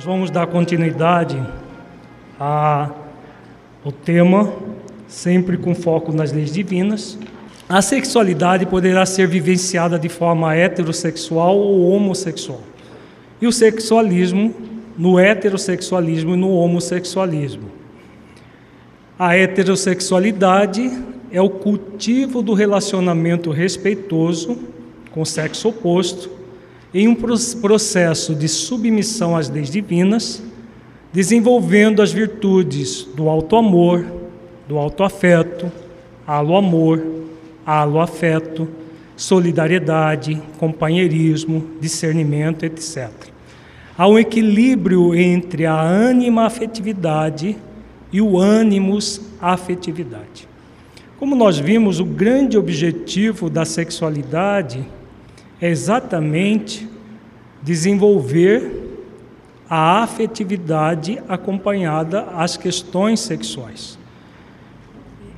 Nós vamos dar continuidade ao tema, sempre com foco nas leis divinas. A sexualidade poderá ser vivenciada de forma heterossexual ou homossexual. E o sexualismo no heterossexualismo e no homossexualismo. A heterossexualidade é o cultivo do relacionamento respeitoso com o sexo oposto em um processo de submissão às leis divinas, desenvolvendo as virtudes do alto amor, do alto afeto, alo amor, alo afeto, solidariedade, companheirismo, discernimento, etc. Há um equilíbrio entre a ânima afetividade e o ânimos afetividade. Como nós vimos, o grande objetivo da sexualidade é exatamente desenvolver a afetividade acompanhada às questões sexuais,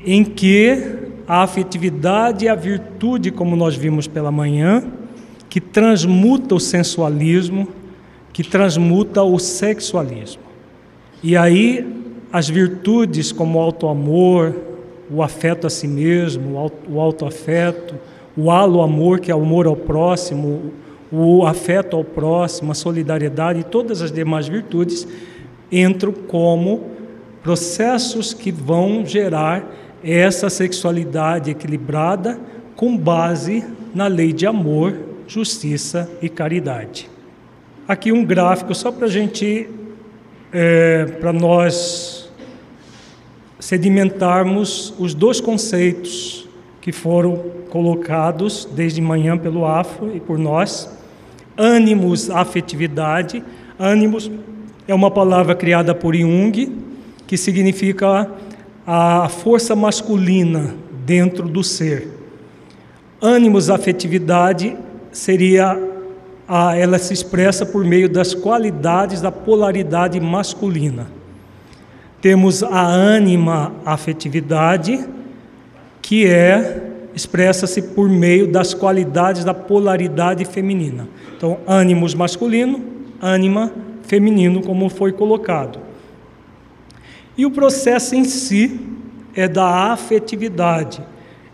em que a afetividade e a virtude, como nós vimos pela manhã, que transmuta o sensualismo, que transmuta o sexualismo. E aí as virtudes como o auto-amor, o afeto a si mesmo, o autoafeto, o halo amor, que é o amor ao próximo, o afeto ao próximo, a solidariedade e todas as demais virtudes entram como processos que vão gerar essa sexualidade equilibrada com base na lei de amor, justiça e caridade. Aqui um gráfico só para a gente, é, para nós sedimentarmos os dois conceitos que foram colocados desde manhã pelo Afro e por nós. Ânimos, afetividade. Ânimos é uma palavra criada por Jung, que significa a força masculina dentro do ser. Ânimos, afetividade seria a, ela se expressa por meio das qualidades da polaridade masculina. Temos a ânima afetividade, que é expressa-se por meio das qualidades da polaridade feminina. Então, ânimos masculino, ânima feminino, como foi colocado. E o processo em si é da afetividade,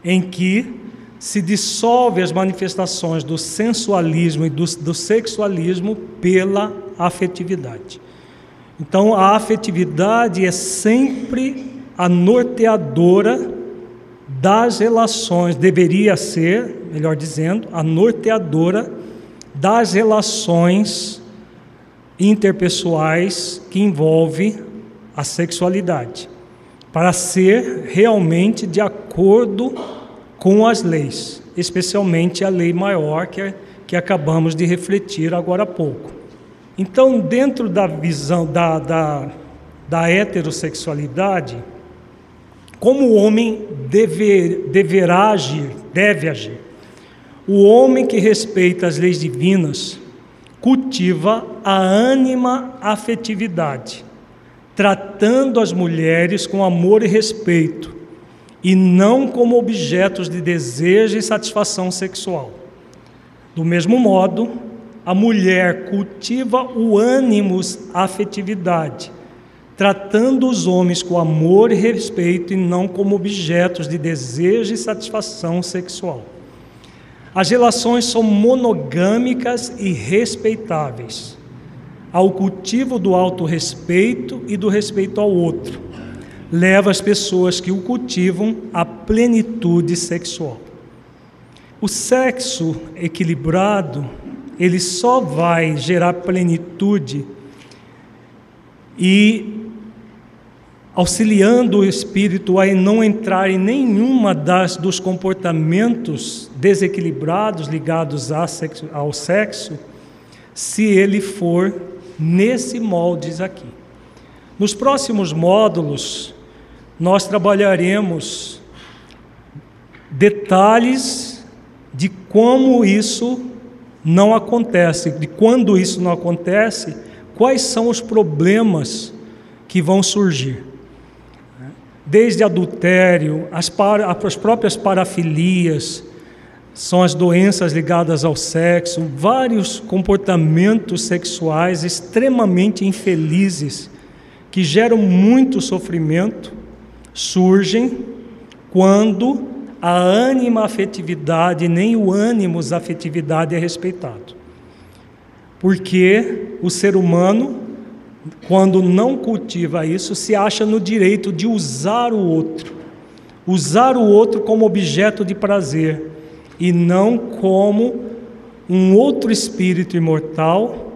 em que se dissolve as manifestações do sensualismo e do, do sexualismo pela afetividade. Então, a afetividade é sempre a norteadora das relações, deveria ser, melhor dizendo, a norteadora das relações interpessoais que envolve a sexualidade, para ser realmente de acordo com as leis, especialmente a lei maior que, que acabamos de refletir agora há pouco. Então, dentro da visão da, da, da heterossexualidade, como o homem deve, deverá agir, deve agir. O homem que respeita as leis divinas cultiva a ânima afetividade, tratando as mulheres com amor e respeito, e não como objetos de desejo e satisfação sexual. Do mesmo modo, a mulher cultiva o ânimos afetividade, tratando os homens com amor e respeito e não como objetos de desejo e satisfação sexual. As relações são monogâmicas e respeitáveis, ao cultivo do autorrespeito e do respeito ao outro. Leva as pessoas que o cultivam à plenitude sexual. O sexo equilibrado ele só vai gerar plenitude e auxiliando o espírito a não entrar em nenhuma das dos comportamentos desequilibrados ligados ao sexo, se ele for nesse moldes aqui. Nos próximos módulos, nós trabalharemos detalhes de como isso não acontece. De quando isso não acontece, quais são os problemas que vão surgir? Desde adultério, as, para, as próprias parafilias, são as doenças ligadas ao sexo, vários comportamentos sexuais extremamente infelizes que geram muito sofrimento, surgem quando a ânima afetividade, nem o ânimos afetividade é respeitado. Porque o ser humano, quando não cultiva isso, se acha no direito de usar o outro, usar o outro como objeto de prazer e não como um outro espírito imortal,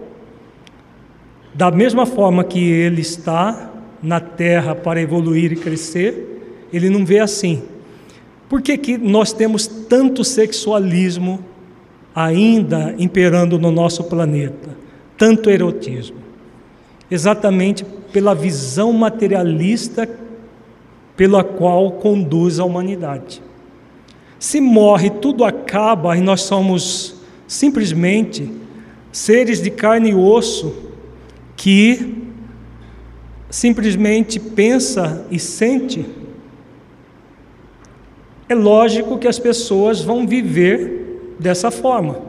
da mesma forma que ele está na terra para evoluir e crescer, ele não vê assim. Por que, que nós temos tanto sexualismo ainda imperando no nosso planeta? Tanto erotismo? Exatamente pela visão materialista pela qual conduz a humanidade. Se morre, tudo acaba e nós somos simplesmente seres de carne e osso que simplesmente pensa e sente, é lógico que as pessoas vão viver dessa forma.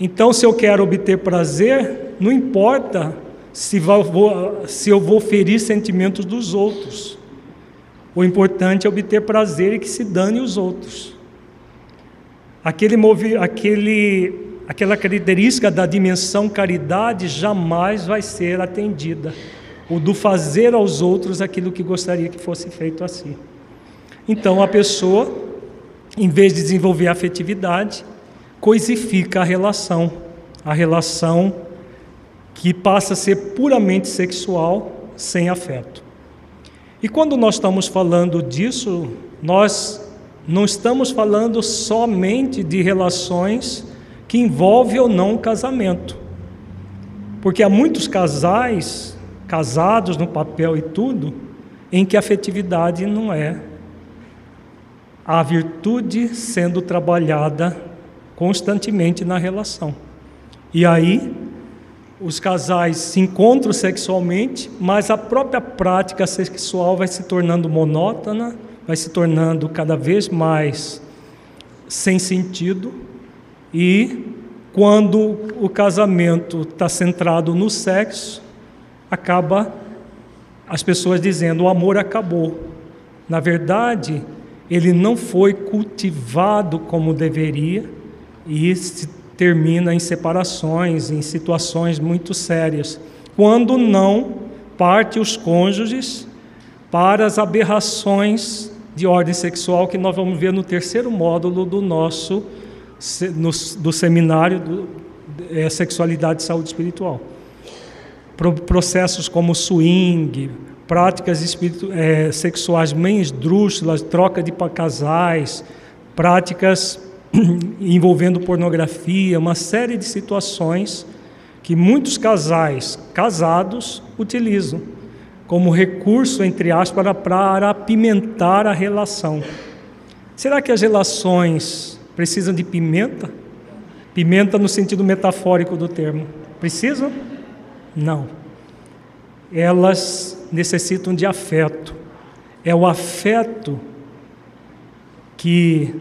Então, se eu quero obter prazer, não importa se, vou, se eu vou ferir sentimentos dos outros. O importante é obter prazer e que se dane os outros. Aquele, aquele, aquela característica da dimensão caridade jamais vai ser atendida. O do fazer aos outros aquilo que gostaria que fosse feito a si. Então a pessoa, em vez de desenvolver afetividade, coisifica a relação, a relação que passa a ser puramente sexual, sem afeto. E quando nós estamos falando disso, nós não estamos falando somente de relações que envolvem ou não o casamento. Porque há muitos casais, casados no papel e tudo, em que a afetividade não é a virtude sendo trabalhada constantemente na relação. E aí os casais se encontram sexualmente, mas a própria prática sexual vai se tornando monótona, vai se tornando cada vez mais sem sentido, e quando o casamento está centrado no sexo, acaba as pessoas dizendo o amor acabou. Na verdade, ele não foi cultivado como deveria e se termina em separações, em situações muito sérias, quando não parte os cônjuges para as aberrações de ordem sexual que nós vamos ver no terceiro módulo do nosso no, do seminário do, é, Sexualidade e Saúde Espiritual. Pro, processos como swing, práticas espiritu, é, sexuais bem esdrúxulas, troca de casais, práticas envolvendo pornografia, uma série de situações que muitos casais casados utilizam como recurso, entre aspas, para, para apimentar a relação. Será que as relações precisam de pimenta? Pimenta no sentido metafórico do termo. Precisam? Não. Elas necessitam de afeto. É o afeto que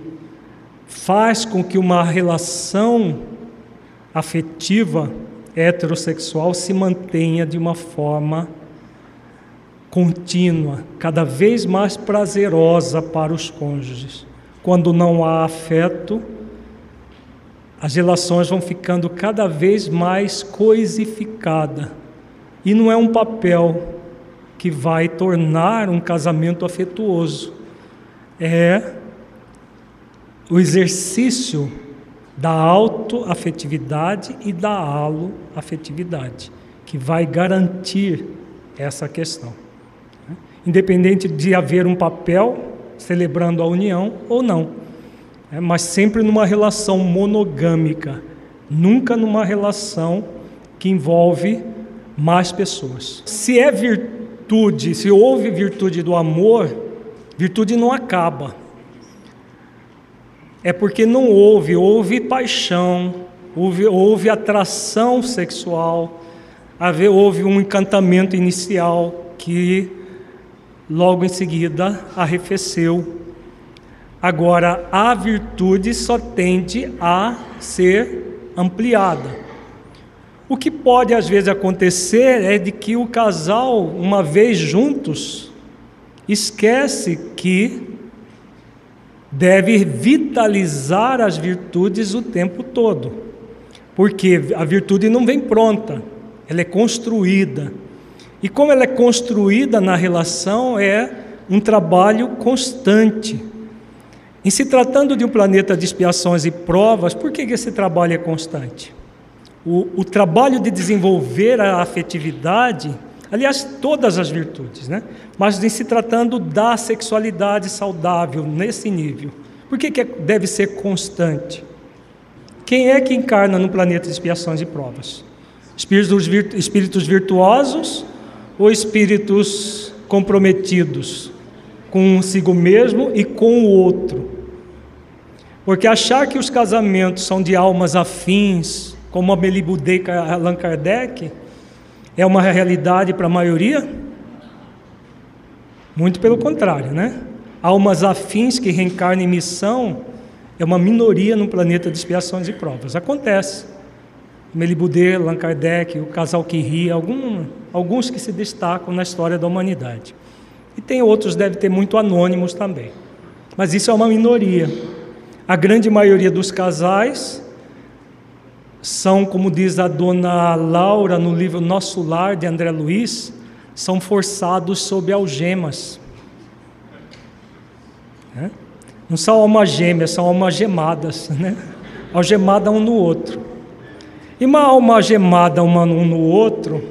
faz com que uma relação afetiva heterossexual se mantenha de uma forma contínua, cada vez mais prazerosa para os cônjuges. Quando não há afeto, as relações vão ficando cada vez mais coisificadas. E não é um papel que vai tornar um casamento afetuoso. É o exercício da autoafetividade e da aloafetividade, que vai garantir essa questão. Independente de haver um papel celebrando a união ou não, né? mas sempre numa relação monogâmica, nunca numa relação que envolve mais pessoas. Se é virtude, se houve virtude do amor, virtude não acaba é porque não houve, houve paixão, houve, houve atração sexual, houve um encantamento inicial que logo em seguida arrefeceu. Agora, a virtude só tende a ser ampliada. O que pode às vezes acontecer é de que o casal, uma vez juntos, esquece que deve vitalizar as virtudes o tempo todo. Porque a virtude não vem pronta, ela é construída. E como ela é construída na relação, é um trabalho constante. Em se tratando de um planeta de expiações e provas, por que esse trabalho é constante? O, o trabalho de desenvolver a afetividade, aliás, todas as virtudes, né? mas em se tratando da sexualidade saudável nesse nível, por que, que é, deve ser constante? Quem é que encarna no planeta de expiações e provas? Espíritos, virtu espíritos virtuosos ou espíritos comprometidos consigo mesmo e com o outro? Porque achar que os casamentos são de almas afins, como a Melibudei Allan Kardec, é uma realidade para a maioria? Muito pelo contrário, né? Almas afins que reencarnam em missão é uma minoria no planeta de expiações e provas. Acontece. Melibudê, Allan Kardec, o casal que ri, algum, alguns que se destacam na história da humanidade. E tem outros, deve ter muito anônimos também. Mas isso é uma minoria. A grande maioria dos casais são, como diz a dona Laura no livro Nosso Lar, de André Luiz, são forçados sob algemas. Né? Não são almas gêmeas, são almas gemadas, né? algemada um no outro. E uma alma algemada uma um no outro,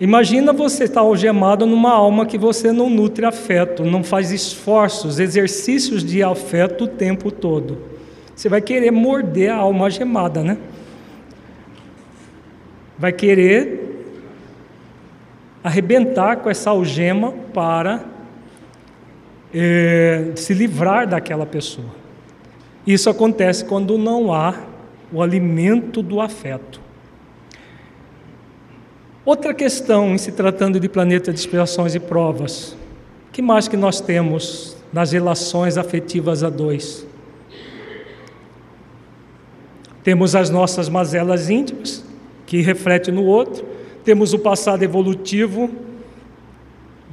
imagina você estar algemado numa alma que você não nutre afeto, não faz esforços, exercícios de afeto o tempo todo você vai querer morder a alma gemada, né? Vai querer arrebentar com essa algema para é, se livrar daquela pessoa. Isso acontece quando não há o alimento do afeto. Outra questão em se tratando de planeta de inspirações e provas, que mais que nós temos nas relações afetivas a dois? Temos as nossas mazelas íntimas, que refletem no outro, temos o passado evolutivo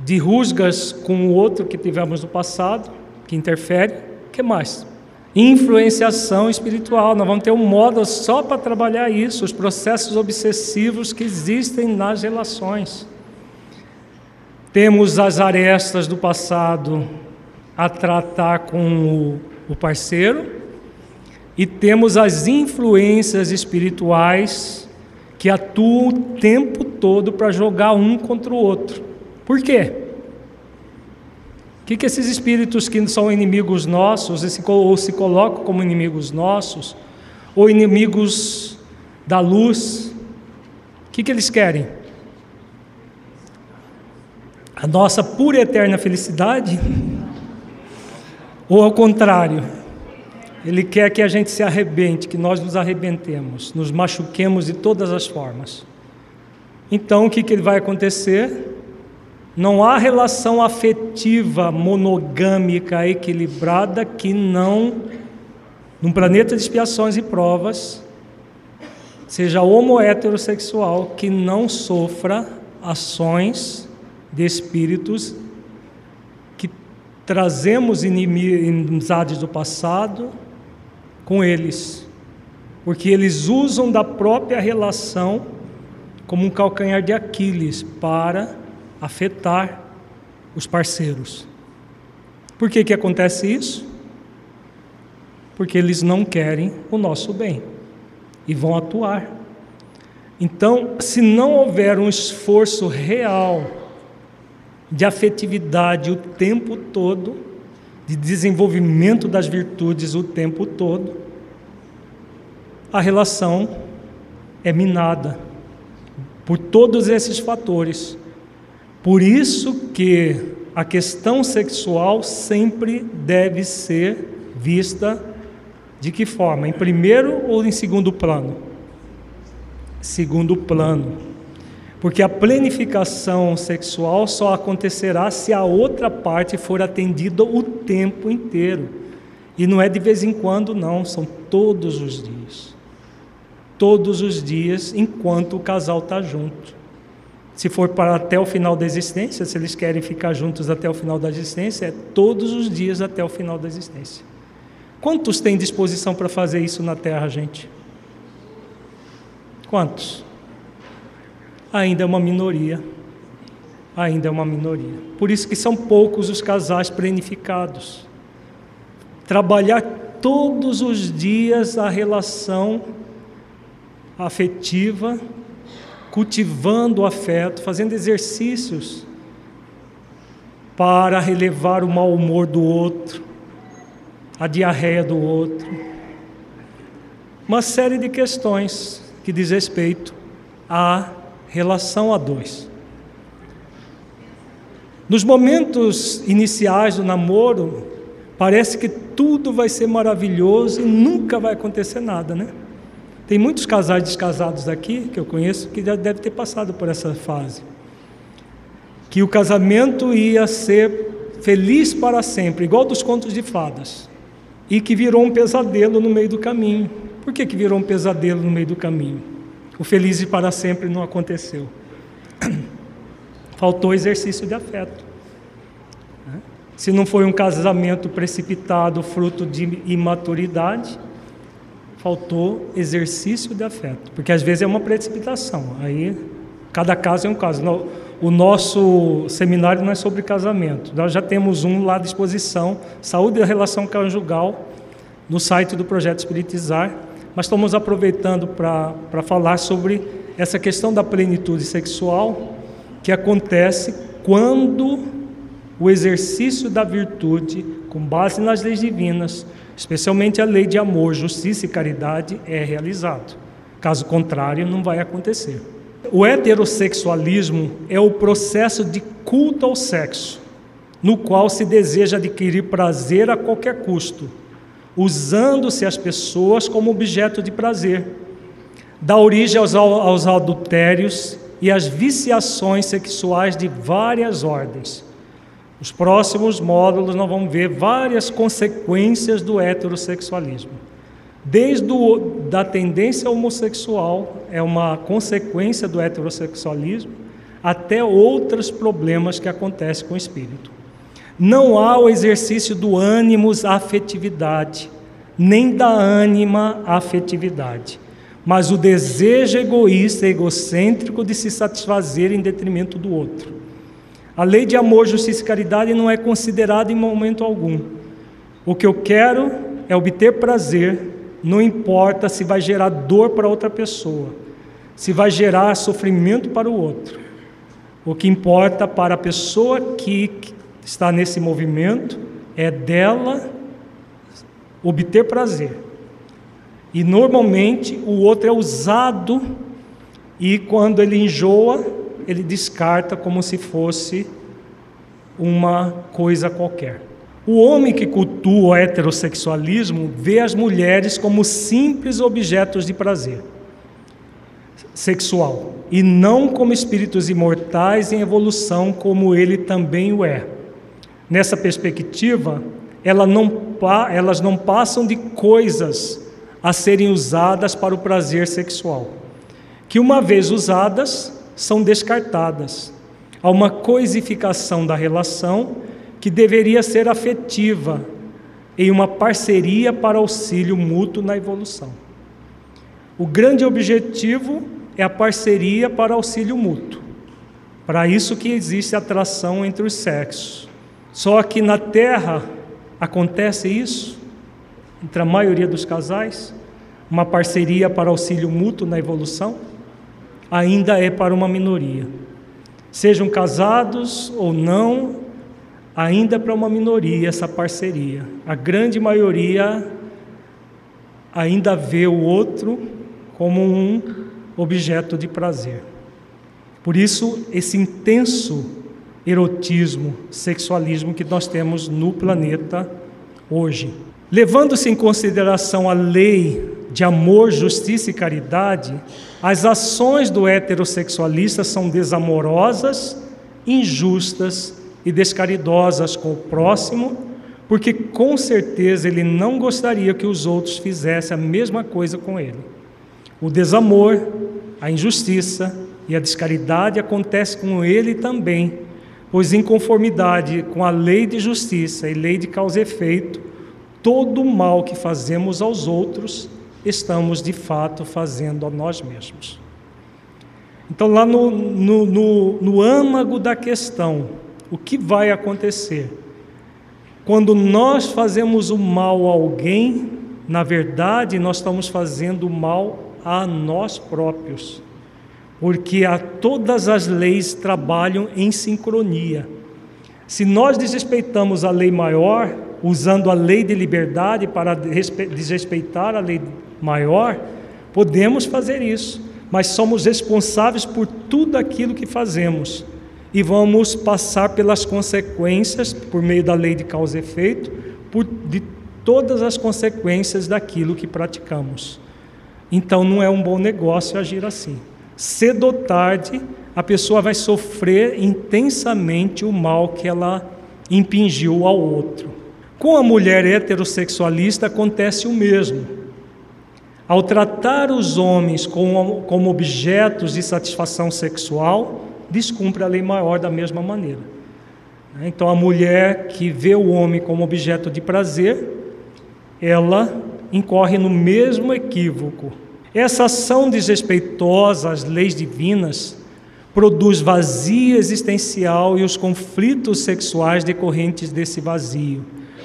de rusgas com o outro que tivemos no passado, que interfere. O que mais? Influenciação espiritual. Nós vamos ter um modo só para trabalhar isso, os processos obsessivos que existem nas relações. Temos as arestas do passado a tratar com o parceiro, e temos as influências espirituais que atuam o tempo todo para jogar um contra o outro. Por quê? O que, que esses espíritos que são inimigos nossos, ou se colocam como inimigos nossos, ou inimigos da luz, o que, que eles querem? A nossa pura e eterna felicidade? Ou ao contrário? Ele quer que a gente se arrebente, que nós nos arrebentemos, nos machuquemos de todas as formas. Então, o que, que vai acontecer? Não há relação afetiva monogâmica equilibrada que não, num planeta de expiações e provas, seja homo heterossexual, que não sofra ações de espíritos que trazemos inimizades do passado, com eles, porque eles usam da própria relação como um calcanhar de Aquiles para afetar os parceiros. Por que, que acontece isso? Porque eles não querem o nosso bem e vão atuar. Então, se não houver um esforço real de afetividade o tempo todo, de desenvolvimento das virtudes o tempo todo, a relação é minada por todos esses fatores. Por isso que a questão sexual sempre deve ser vista de que forma? Em primeiro ou em segundo plano? Segundo plano. Porque a planificação sexual só acontecerá se a outra parte for atendida o tempo inteiro. E não é de vez em quando, não, são todos os dias. Todos os dias, enquanto o casal está junto. Se for para até o final da existência, se eles querem ficar juntos até o final da existência, é todos os dias até o final da existência. Quantos têm disposição para fazer isso na Terra, gente? Quantos? Ainda é uma minoria. Ainda é uma minoria. Por isso que são poucos os casais planificados. Trabalhar todos os dias a relação afetiva, cultivando o afeto, fazendo exercícios para relevar o mau humor do outro, a diarreia do outro. Uma série de questões que diz respeito a relação a dois. Nos momentos iniciais do namoro, parece que tudo vai ser maravilhoso e nunca vai acontecer nada, né? Tem muitos casais descasados aqui que eu conheço que já devem ter passado por essa fase. Que o casamento ia ser feliz para sempre, igual dos contos de fadas, e que virou um pesadelo no meio do caminho. Por que, que virou um pesadelo no meio do caminho? O feliz e para sempre não aconteceu. Faltou exercício de afeto. Se não foi um casamento precipitado, fruto de imaturidade, faltou exercício de afeto. Porque às vezes é uma precipitação. Aí, cada caso é um caso. O nosso seminário não é sobre casamento. Nós já temos um lá à disposição, Saúde e Relação Conjugal, no site do Projeto Espiritizar mas estamos aproveitando para falar sobre essa questão da plenitude sexual que acontece quando o exercício da virtude, com base nas leis divinas, especialmente a lei de amor, justiça e caridade, é realizado. Caso contrário, não vai acontecer. O heterossexualismo é o processo de culto ao sexo, no qual se deseja adquirir prazer a qualquer custo usando-se as pessoas como objeto de prazer. Dá origem aos, aos adultérios e às viciações sexuais de várias ordens. Os próximos módulos nós vamos ver várias consequências do heterossexualismo. Desde o, da tendência homossexual, é uma consequência do heterossexualismo, até outros problemas que acontecem com o espírito. Não há o exercício do ânimos afetividade, nem da ânima afetividade, mas o desejo egoísta egocêntrico de se satisfazer em detrimento do outro. A lei de amor, justiça e caridade não é considerada em momento algum. O que eu quero é obter prazer, não importa se vai gerar dor para outra pessoa, se vai gerar sofrimento para o outro. O que importa para a pessoa que está nesse movimento é dela obter prazer. E normalmente o outro é usado e quando ele enjoa, ele descarta como se fosse uma coisa qualquer. O homem que cultua o heterossexualismo vê as mulheres como simples objetos de prazer sexual e não como espíritos imortais em evolução, como ele também o é. Nessa perspectiva, ela não, elas não passam de coisas a serem usadas para o prazer sexual, que uma vez usadas, são descartadas. Há uma coisificação da relação que deveria ser afetiva, em uma parceria para auxílio mútuo na evolução. O grande objetivo é a parceria para auxílio mútuo. Para isso que existe atração entre os sexos. Só que na Terra acontece isso, entre a maioria dos casais, uma parceria para auxílio mútuo na evolução, ainda é para uma minoria. Sejam casados ou não, ainda é para uma minoria essa parceria. A grande maioria ainda vê o outro como um objeto de prazer. Por isso, esse intenso erotismo, sexualismo que nós temos no planeta hoje. Levando-se em consideração a lei de amor, justiça e caridade, as ações do heterossexualista são desamorosas, injustas e descaridosas com o próximo, porque com certeza ele não gostaria que os outros fizessem a mesma coisa com ele. O desamor, a injustiça e a descaridade acontece com ele também, pois em conformidade com a lei de justiça e lei de causa e efeito, todo o mal que fazemos aos outros estamos de fato fazendo a nós mesmos. Então, lá no, no, no, no âmago da questão, o que vai acontecer? Quando nós fazemos o mal a alguém, na verdade, nós estamos fazendo o mal a nós próprios, porque a, todas as leis trabalham em sincronia. Se nós desrespeitamos a lei maior, usando a lei de liberdade para desrespeitar a lei maior, podemos fazer isso, mas somos responsáveis por tudo aquilo que fazemos e vamos passar pelas consequências, por meio da lei de causa e efeito, por, de todas as consequências daquilo que praticamos. Então não é um bom negócio agir assim. Cedo ou tarde, a pessoa vai sofrer intensamente o mal que ela impingiu ao outro. Com a mulher heterossexualista acontece o mesmo. Ao tratar os homens como, como objetos de satisfação sexual, descumpre a lei maior da mesma maneira. Então, a mulher que vê o homem como objeto de prazer, ela incorre no mesmo equívoco. Essa ação desrespeitosa às leis divinas produz vazio existencial e os conflitos sexuais decorrentes desse vazio,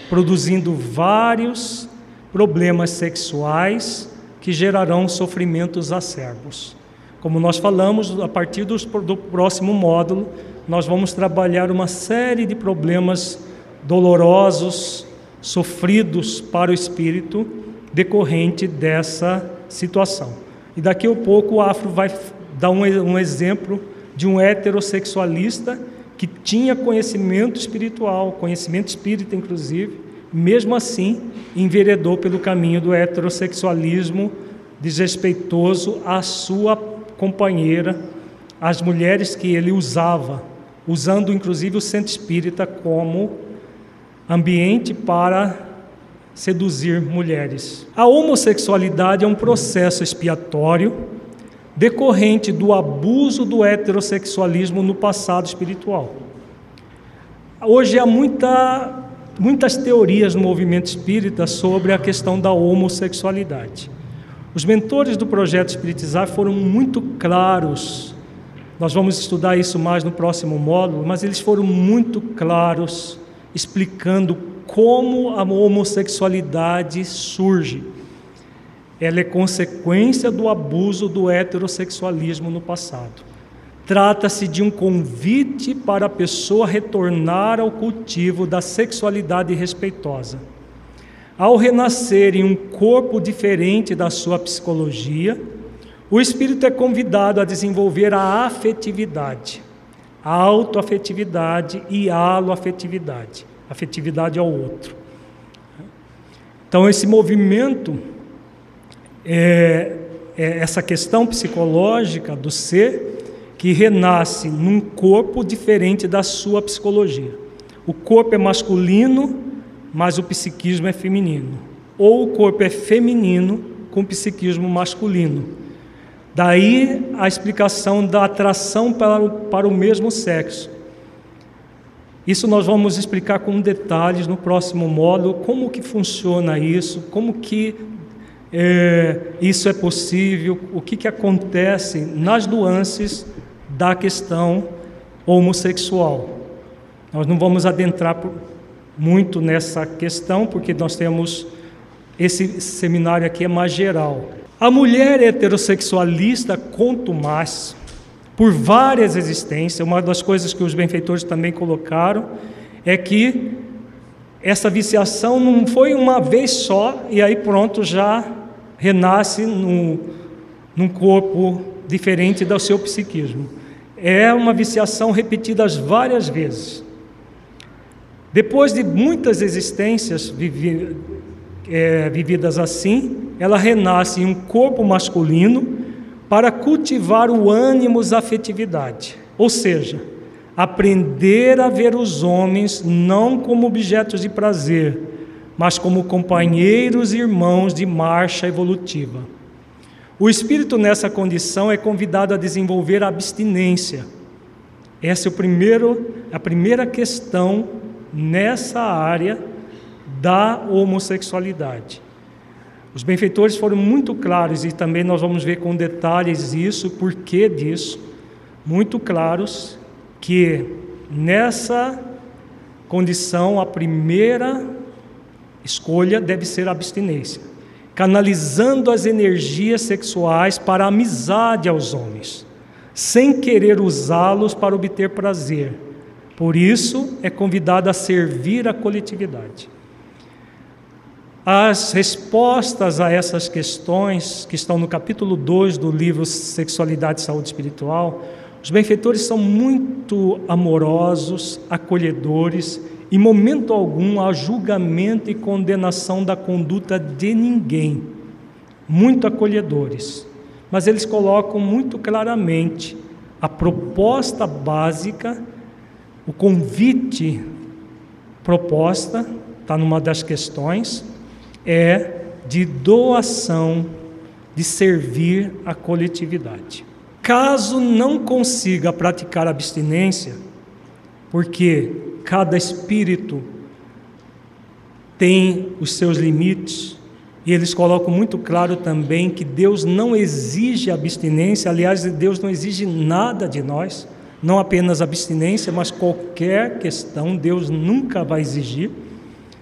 produzindo vários problemas sexuais que gerarão sofrimentos acerbos. Como nós falamos, a partir do, do próximo módulo, nós vamos trabalhar uma série de problemas dolorosos, sofridos para o espírito, decorrente dessa situação. E daqui a pouco o Afro vai dar um, um exemplo de um heterossexualista que tinha conhecimento espiritual, conhecimento espírita inclusive, mesmo assim enveredou pelo caminho do heterossexualismo desrespeitoso à sua companheira, às mulheres que ele usava, usando inclusive o centro espírita como ambiente para seduzir mulheres. A homossexualidade é um processo expiatório decorrente do abuso do heterossexualismo no passado espiritual. Hoje há muita, muitas teorias no movimento espírita sobre a questão da homossexualidade. Os mentores do projeto Espiritizar foram muito claros. Nós vamos estudar isso mais no próximo módulo, mas eles foram muito claros explicando como a homossexualidade surge. Ela é consequência do abuso do heterossexualismo no passado. Trata-se de um convite para a pessoa retornar ao cultivo da sexualidade respeitosa ao renascer em um corpo diferente da sua psicologia, o espírito é convidado a desenvolver a afetividade, a autoafetividade e a aloafetividade, afetividade ao outro. Então, esse movimento, é, é essa questão psicológica do ser que renasce num corpo diferente da sua psicologia. O corpo é masculino, mas o psiquismo é feminino. Ou o corpo é feminino com psiquismo masculino. Daí a explicação da atração para para o mesmo sexo. Isso nós vamos explicar com detalhes no próximo módulo, como que funciona isso, como que é, isso é possível, o que, que acontece nas nuances da questão homossexual. Nós não vamos adentrar muito nessa questão, porque nós temos esse seminário aqui é mais geral. A mulher heterossexualista, quanto mais, por várias existências, uma das coisas que os benfeitores também colocaram é que essa viciação não foi uma vez só e aí pronto já renasce no, num corpo diferente do seu psiquismo. É uma viciação repetida várias vezes. Depois de muitas existências vivi, é, vividas assim, ela renasce em um corpo masculino para cultivar o ânimo, a afetividade. Ou seja, aprender a ver os homens não como objetos de prazer, mas como companheiros e irmãos de marcha evolutiva. O espírito nessa condição é convidado a desenvolver a abstinência. Essa é o primeiro, a primeira questão nessa área da homossexualidade. Os benfeitores foram muito claros e também nós vamos ver com detalhes isso, porquê disso, muito claros que nessa condição a primeira escolha deve ser a abstinência canalizando as energias sexuais para a amizade aos homens, sem querer usá-los para obter prazer. Por isso, é convidado a servir a coletividade. As respostas a essas questões, que estão no capítulo 2 do livro Sexualidade e Saúde Espiritual, os benfeitores são muito amorosos, acolhedores em momento algum há julgamento e condenação da conduta de ninguém, muito acolhedores, mas eles colocam muito claramente a proposta básica, o convite proposta, está numa das questões, é de doação, de servir a coletividade. Caso não consiga praticar abstinência, porque cada espírito tem os seus limites, e eles colocam muito claro também que Deus não exige abstinência, aliás, Deus não exige nada de nós, não apenas abstinência, mas qualquer questão, Deus nunca vai exigir,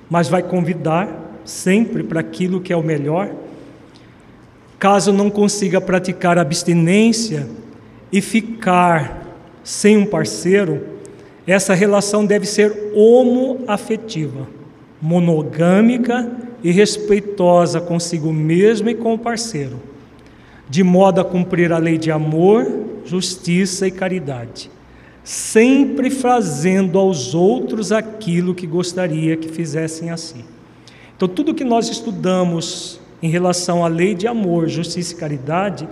mas vai convidar sempre para aquilo que é o melhor. Caso não consiga praticar abstinência e ficar sem um parceiro, essa relação deve ser homoafetiva, monogâmica e respeitosa consigo mesmo e com o parceiro, de modo a cumprir a lei de amor, justiça e caridade, sempre fazendo aos outros aquilo que gostaria que fizessem assim. Então, tudo que nós estudamos em relação à lei de amor, justiça e caridade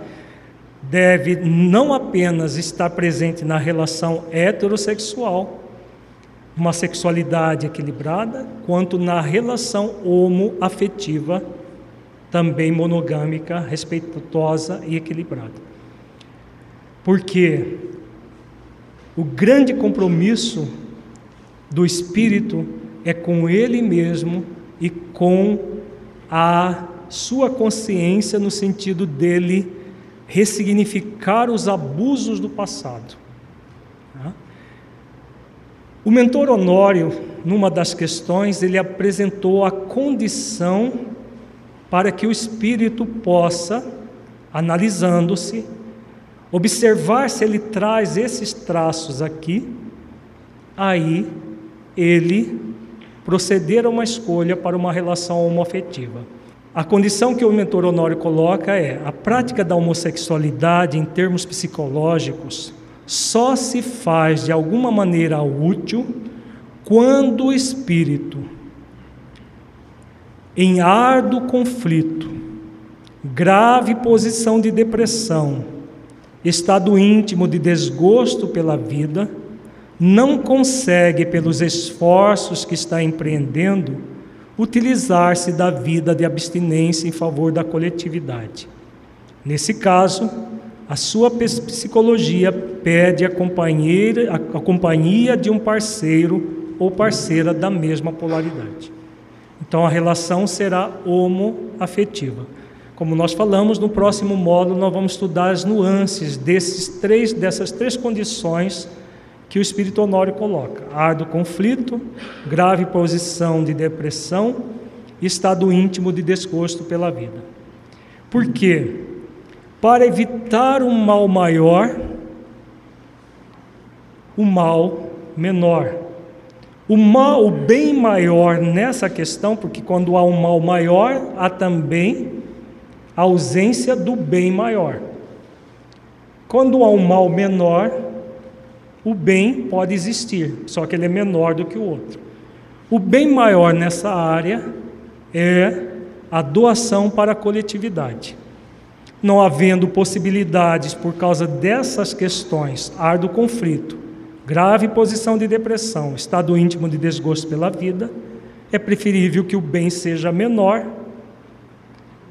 deve não apenas estar presente na relação heterossexual, uma sexualidade equilibrada, quanto na relação homoafetiva, também monogâmica, respeitosa e equilibrada. Porque o grande compromisso do espírito é com ele mesmo e com a sua consciência no sentido dele ressignificar os abusos do passado. O mentor Honório, numa das questões, ele apresentou a condição para que o espírito possa, analisando-se, observar se ele traz esses traços aqui, aí ele proceder a uma escolha para uma relação homoafetiva. A condição que o mentor Honório coloca é a prática da homossexualidade em termos psicológicos só se faz de alguma maneira útil quando o espírito, em árduo conflito, grave posição de depressão, estado íntimo de desgosto pela vida, não consegue, pelos esforços que está empreendendo, utilizar-se da vida de abstinência em favor da coletividade. Nesse caso, a sua psicologia pede a, companheira, a companhia de um parceiro ou parceira da mesma polaridade. Então a relação será homoafetiva. Como nós falamos, no próximo módulo nós vamos estudar as nuances desses três, dessas três condições que o espírito Honório coloca: árduo conflito, grave posição de depressão estado íntimo de desgosto pela vida. Por quê? Para evitar um mal maior, o mal menor. O mal, o bem maior nessa questão, porque quando há um mal maior, há também a ausência do bem maior. Quando há um mal menor, o bem pode existir, só que ele é menor do que o outro. O bem maior nessa área é a doação para a coletividade. Não havendo possibilidades por causa dessas questões, árduo conflito, grave posição de depressão, estado íntimo de desgosto pela vida, é preferível que o bem seja menor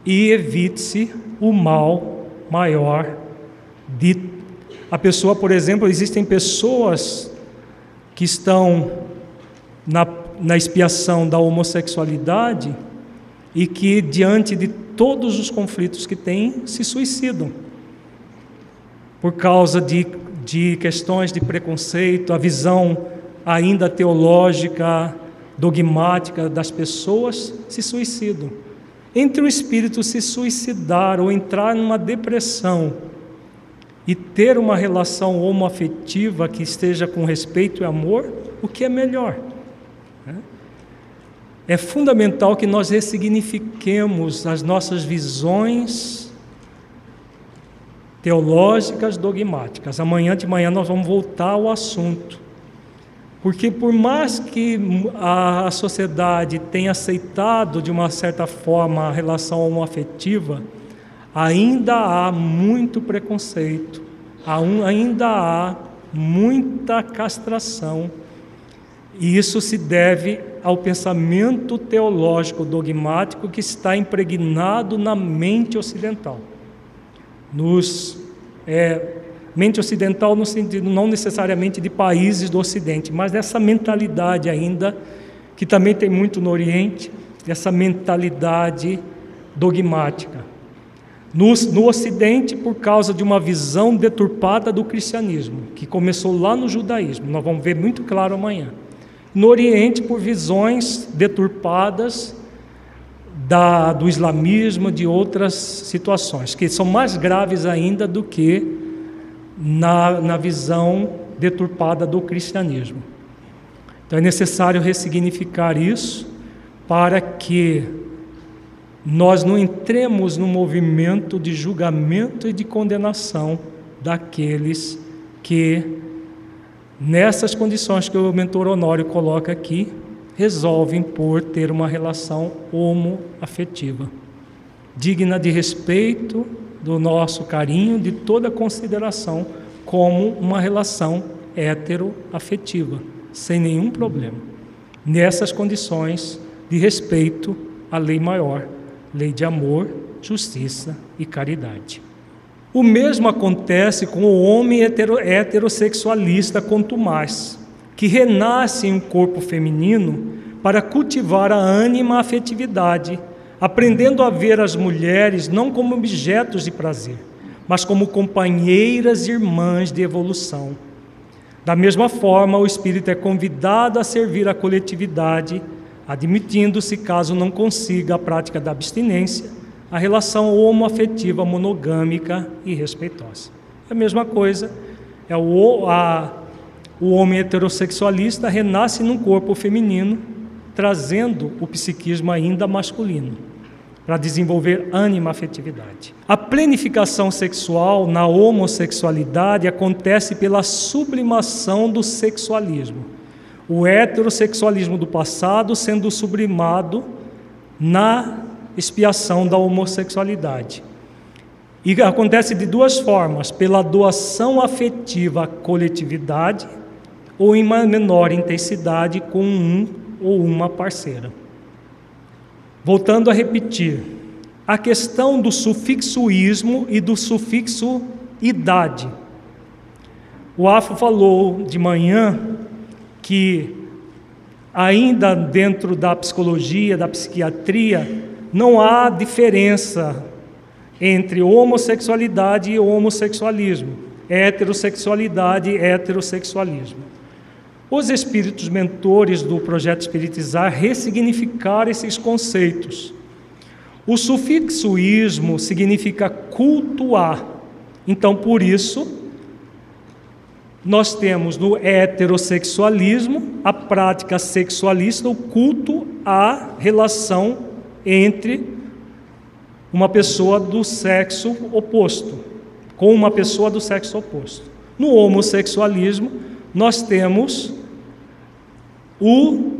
e evite-se o mal maior de a pessoa, por exemplo, existem pessoas que estão na, na expiação da homossexualidade e que, diante de todos os conflitos que têm, se suicidam por causa de, de questões de preconceito, a visão ainda teológica, dogmática das pessoas, se suicidam. Entre o espírito se suicidar ou entrar numa depressão e ter uma relação homoafetiva que esteja com respeito e amor, o que é melhor? É fundamental que nós ressignifiquemos as nossas visões teológicas dogmáticas. Amanhã de manhã nós vamos voltar ao assunto. Porque por mais que a sociedade tenha aceitado de uma certa forma a relação homoafetiva, ainda há muito preconceito, ainda há muita castração. E isso se deve ao pensamento teológico dogmático que está impregnado na mente ocidental. Nos, é, mente ocidental no sentido não necessariamente de países do Ocidente, mas dessa mentalidade ainda, que também tem muito no Oriente, essa mentalidade dogmática. No, no Ocidente, por causa de uma visão deturpada do cristianismo, que começou lá no judaísmo, nós vamos ver muito claro amanhã. No Oriente, por visões deturpadas da, do islamismo, de outras situações, que são mais graves ainda do que na, na visão deturpada do cristianismo. Então é necessário ressignificar isso para que nós não entremos no movimento de julgamento e de condenação daqueles que, nessas condições que o mentor Honório coloca aqui, resolvem por ter uma relação homoafetiva, digna de respeito, do nosso carinho, de toda consideração, como uma relação heteroafetiva, sem nenhum problema. Nessas condições de respeito à lei maior lei de amor, justiça e caridade. O mesmo acontece com o homem heterossexualista contumaz, que renasce em um corpo feminino para cultivar a ânima afetividade, aprendendo a ver as mulheres não como objetos de prazer, mas como companheiras e irmãs de evolução. Da mesma forma, o espírito é convidado a servir a coletividade admitindo-se, caso não consiga a prática da abstinência, a relação homoafetiva monogâmica e respeitosa. É a mesma coisa, é o, a, o homem heterossexualista renasce num corpo feminino, trazendo o psiquismo ainda masculino, para desenvolver ânima afetividade. A plenificação sexual na homossexualidade acontece pela sublimação do sexualismo o heterossexualismo do passado sendo sublimado na expiação da homossexualidade. E acontece de duas formas: pela doação afetiva à coletividade, ou em menor intensidade com um ou uma parceira. Voltando a repetir, a questão do sufixo ismo e do sufixo idade. O Afo falou de manhã que ainda dentro da psicologia, da psiquiatria, não há diferença entre homossexualidade e homossexualismo, heterossexualidade e heterossexualismo. Os espíritos mentores do projeto Espiritizar ressignificaram esses conceitos. O sufixo ismo significa cultuar. Então, por isso, nós temos no heterossexualismo a prática sexualista, o culto à relação entre uma pessoa do sexo oposto, com uma pessoa do sexo oposto. No homossexualismo, nós temos o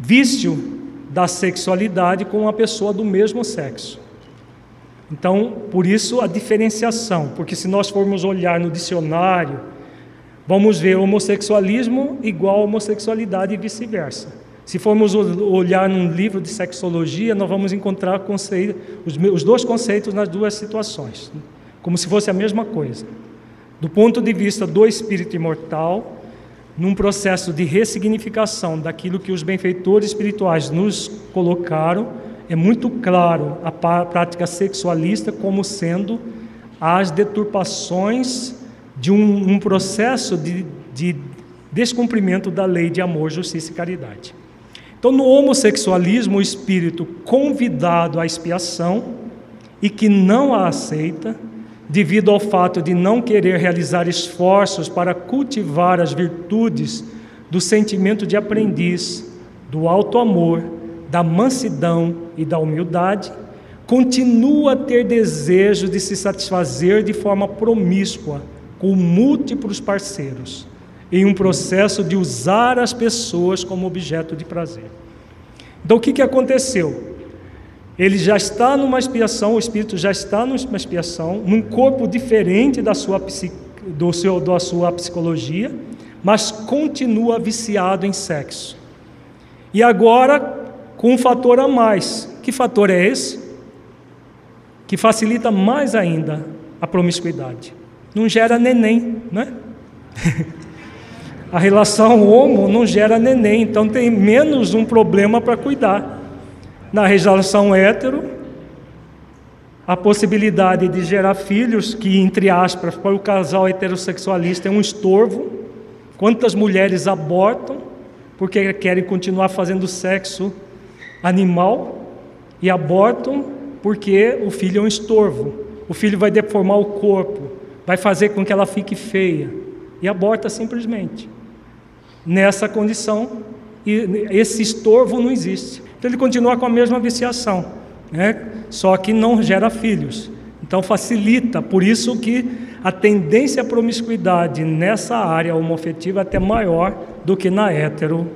vício da sexualidade com uma pessoa do mesmo sexo. Então, por isso a diferenciação, porque se nós formos olhar no dicionário, vamos ver homossexualismo igual homossexualidade e vice-versa. Se formos olhar num livro de sexologia, nós vamos encontrar os, os dois conceitos nas duas situações, como se fosse a mesma coisa. Do ponto de vista do espírito imortal, num processo de ressignificação daquilo que os benfeitores espirituais nos colocaram, é muito claro a prática sexualista como sendo as deturpações de um, um processo de, de descumprimento da lei de amor, justiça e caridade. Então, no homossexualismo, o espírito convidado à expiação e que não a aceita, devido ao fato de não querer realizar esforços para cultivar as virtudes do sentimento de aprendiz, do alto amor, da mansidão e da humildade, continua a ter desejo de se satisfazer de forma promíscua com múltiplos parceiros, em um processo de usar as pessoas como objeto de prazer. Então, o que, que aconteceu? Ele já está numa expiação, o espírito já está numa expiação, num corpo diferente da sua, do seu, da sua psicologia, mas continua viciado em sexo. E agora, com um fator a mais. Que fator é esse? Que facilita mais ainda a promiscuidade. Não gera neném, né? a relação homo não gera neném, então tem menos um problema para cuidar na relação hétero, a possibilidade de gerar filhos, que, entre aspas, para o casal heterossexualista é um estorvo. Quantas mulheres abortam porque querem continuar fazendo sexo animal e abortam porque o filho é um estorvo. O filho vai deformar o corpo, vai fazer com que ela fique feia e aborta simplesmente. Nessa condição, esse estorvo não existe. Então ele continua com a mesma viciação, né? só que não gera filhos. Então facilita, por isso que a tendência à promiscuidade nessa área homofetiva é até maior do que na hétero.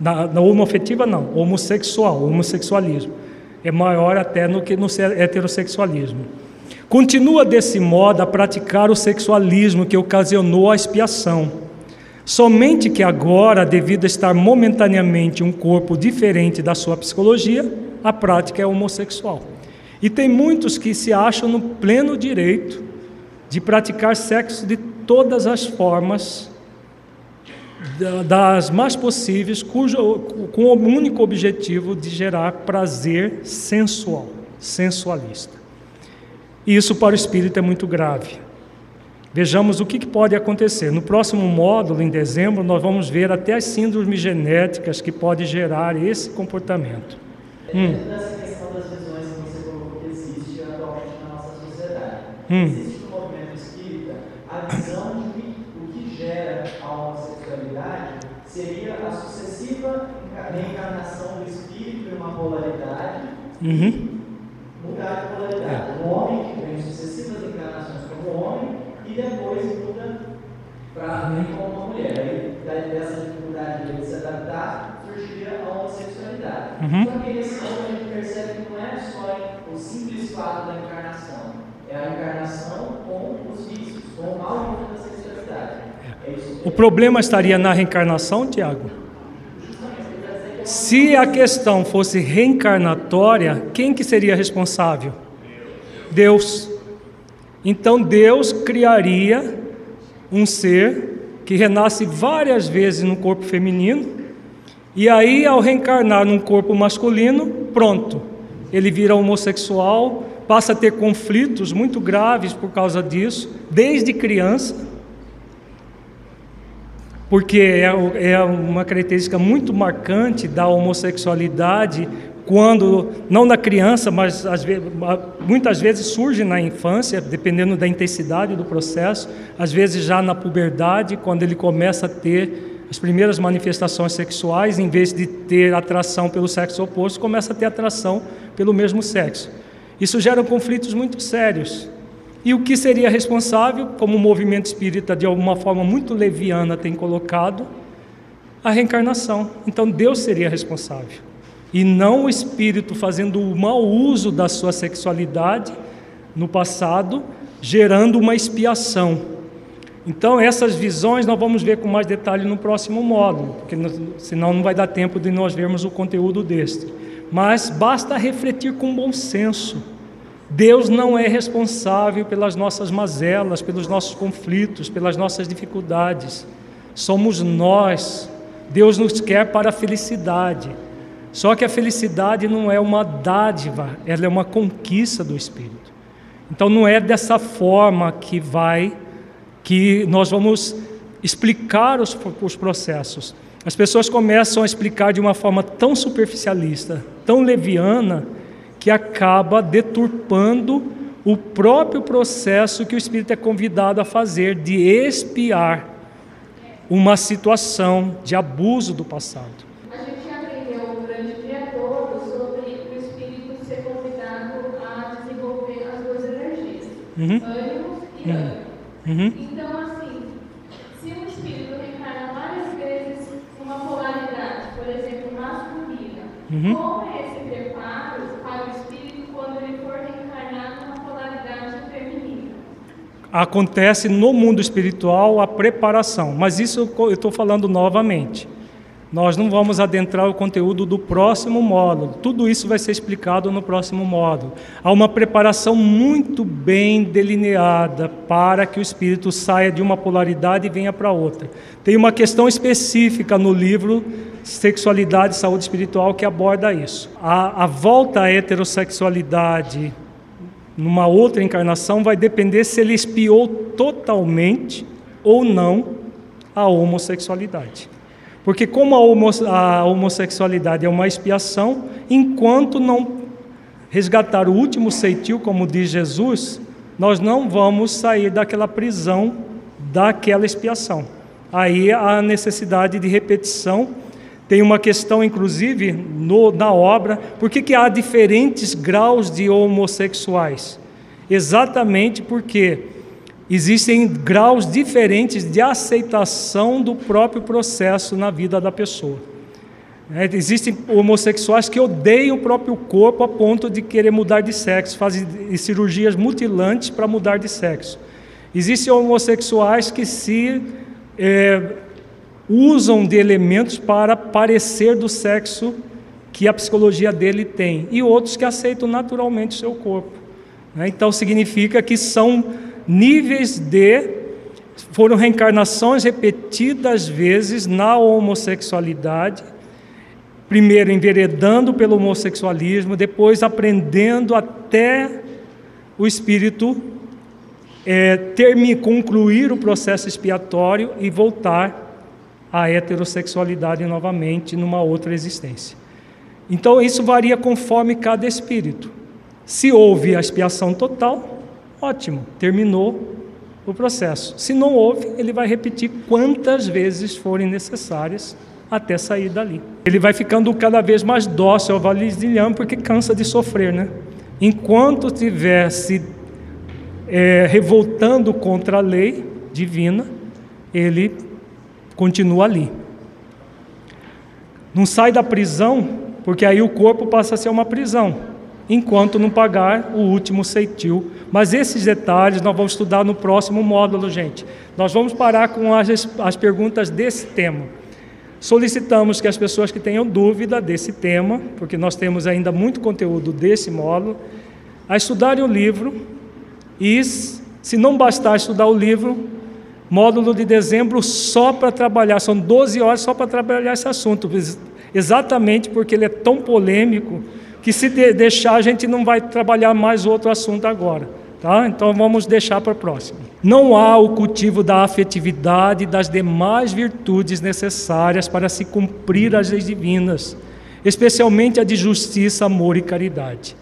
Na, na homofetiva não, homossexual, homossexualismo. É maior até do que no heterossexualismo. Continua desse modo a praticar o sexualismo que ocasionou a expiação Somente que agora, devido a estar momentaneamente um corpo diferente da sua psicologia, a prática é homossexual. E tem muitos que se acham no pleno direito de praticar sexo de todas as formas, das mais possíveis, cujo, com o único objetivo de gerar prazer sensual, sensualista. E isso para o espírito é muito grave. Vejamos o que pode acontecer. No próximo módulo, em dezembro, nós vamos ver até as síndromes genéticas que podem gerar esse comportamento. Hum. Hum. existe no movimento espírita a visão de que o que gera a homossexualidade seria a sucessiva reencarnação do espírito em uma polaridade uhum. Mudar de polaridade. O homem que vem sucessivas encarnações como homem e depois muda para mim como uma mulher. Aí, dessa dificuldade de se adaptar, surgiria a homossexualidade. Uhum. Só que nesse ponto a gente percebe que não é só o simples fato da encarnação, é a encarnação com os vícios, com o mal da sexualidade. É o problema estaria na reencarnação, Tiago? Se a questão fosse reencarnatória, quem que seria responsável? Deus. Então Deus criaria um ser que renasce várias vezes no corpo feminino, e aí, ao reencarnar num corpo masculino, pronto, ele vira homossexual, passa a ter conflitos muito graves por causa disso, desde criança, porque é, é uma característica muito marcante da homossexualidade quando, não na criança, mas vezes, muitas vezes surge na infância, dependendo da intensidade do processo, às vezes já na puberdade, quando ele começa a ter as primeiras manifestações sexuais, em vez de ter atração pelo sexo oposto, começa a ter atração pelo mesmo sexo. Isso gera conflitos muito sérios. E o que seria responsável, como o movimento espírita de alguma forma muito leviana tem colocado, a reencarnação. Então Deus seria responsável. e não o espírito fazendo o mau uso da sua sexualidade no passado, gerando uma expiação. Então, essas visões nós vamos ver com mais detalhe no próximo módulo, porque senão não vai dar tempo de nós vermos o conteúdo deste. Mas basta refletir com bom senso. Deus não é responsável pelas nossas mazelas, pelos nossos conflitos, pelas nossas dificuldades. Somos nós. Deus nos quer para a felicidade. Só que a felicidade não é uma dádiva, ela é uma conquista do Espírito. Então não é dessa forma que vai, que nós vamos explicar os, os processos. As pessoas começam a explicar de uma forma tão superficialista, tão leviana, que acaba deturpando o próprio processo que o Espírito é convidado a fazer de expiar uma situação de abuso do passado. A gente aprendeu durante o dia todo sobre o Espírito ser convidado a desenvolver as duas energias, Uhum. ânimos e Uhum. ânimo. Uhum. Então, assim, se o Espírito reencarna várias vezes numa polaridade, por exemplo, masculina, Uhum. como é esse preparo para o Espírito quando ele for reencarnar numa polaridade feminina? Acontece no mundo espiritual a preparação, mas isso eu estou falando novamente. Nós não vamos adentrar o conteúdo do próximo módulo, tudo isso vai ser explicado no próximo módulo. Há uma preparação muito bem delineada para que o espírito saia de uma polaridade e venha para outra. Tem uma questão específica no livro Sexualidade e Saúde Espiritual que aborda isso. A, a volta à heterossexualidade numa outra encarnação vai depender se ele espiou totalmente ou não a homossexualidade. Porque como a, homo a homossexualidade é uma expiação, enquanto não resgatar o último ceitil, como diz Jesus, nós não vamos sair daquela prisão, daquela expiação. Aí a necessidade de repetição. Tem uma questão, inclusive, no, na obra, por que, que há diferentes graus de homossexuais? Exatamente porque existem graus diferentes de aceitação do próprio processo na vida da pessoa. É, existem homossexuais que odeiam o próprio corpo a ponto de querer mudar de sexo, fazem cirurgias mutilantes para mudar de sexo. Existem homossexuais que se é, usam de elementos para parecer do sexo que a psicologia dele tem, e outros que aceitam naturalmente o seu corpo. Né? Então significa que são níveis de foram reencarnações repetidas vezes na homossexualidade, primeiro enveredando pelo homossexualismo, depois aprendendo até o espírito é, concluir o processo expiatório e voltar à heterossexualidade novamente numa outra existência. Então isso varia conforme cada espírito. Se houve a expiação total, ótimo, terminou o processo. Se não houve, ele vai repetir quantas vezes forem necessárias até sair dali. Ele vai ficando cada vez mais dócil ao validilhão porque cansa de sofrer, né? Enquanto estiver se é, revoltando contra a lei divina, ele continua ali. Não sai da prisão, porque aí o corpo passa a ser uma prisão, enquanto não pagar o último ceitil. Mas esses detalhes nós vamos estudar no próximo módulo, gente. Nós vamos parar com as, as perguntas desse tema. Solicitamos que as pessoas que tenham dúvida desse tema, porque nós temos ainda muito conteúdo desse módulo, a estudarem o livro e, se não bastar estudar o livro, módulo de dezembro só para trabalhar, são 12 horas só para trabalhar esse assunto, exatamente porque ele é tão polêmico que se de deixar a gente não vai trabalhar mais outro assunto agora, tá? Então vamos deixar para o próximo. Não há o cultivo da afetividade e das demais virtudes necessárias para se cumprir as leis divinas, especialmente a de justiça, amor e caridade.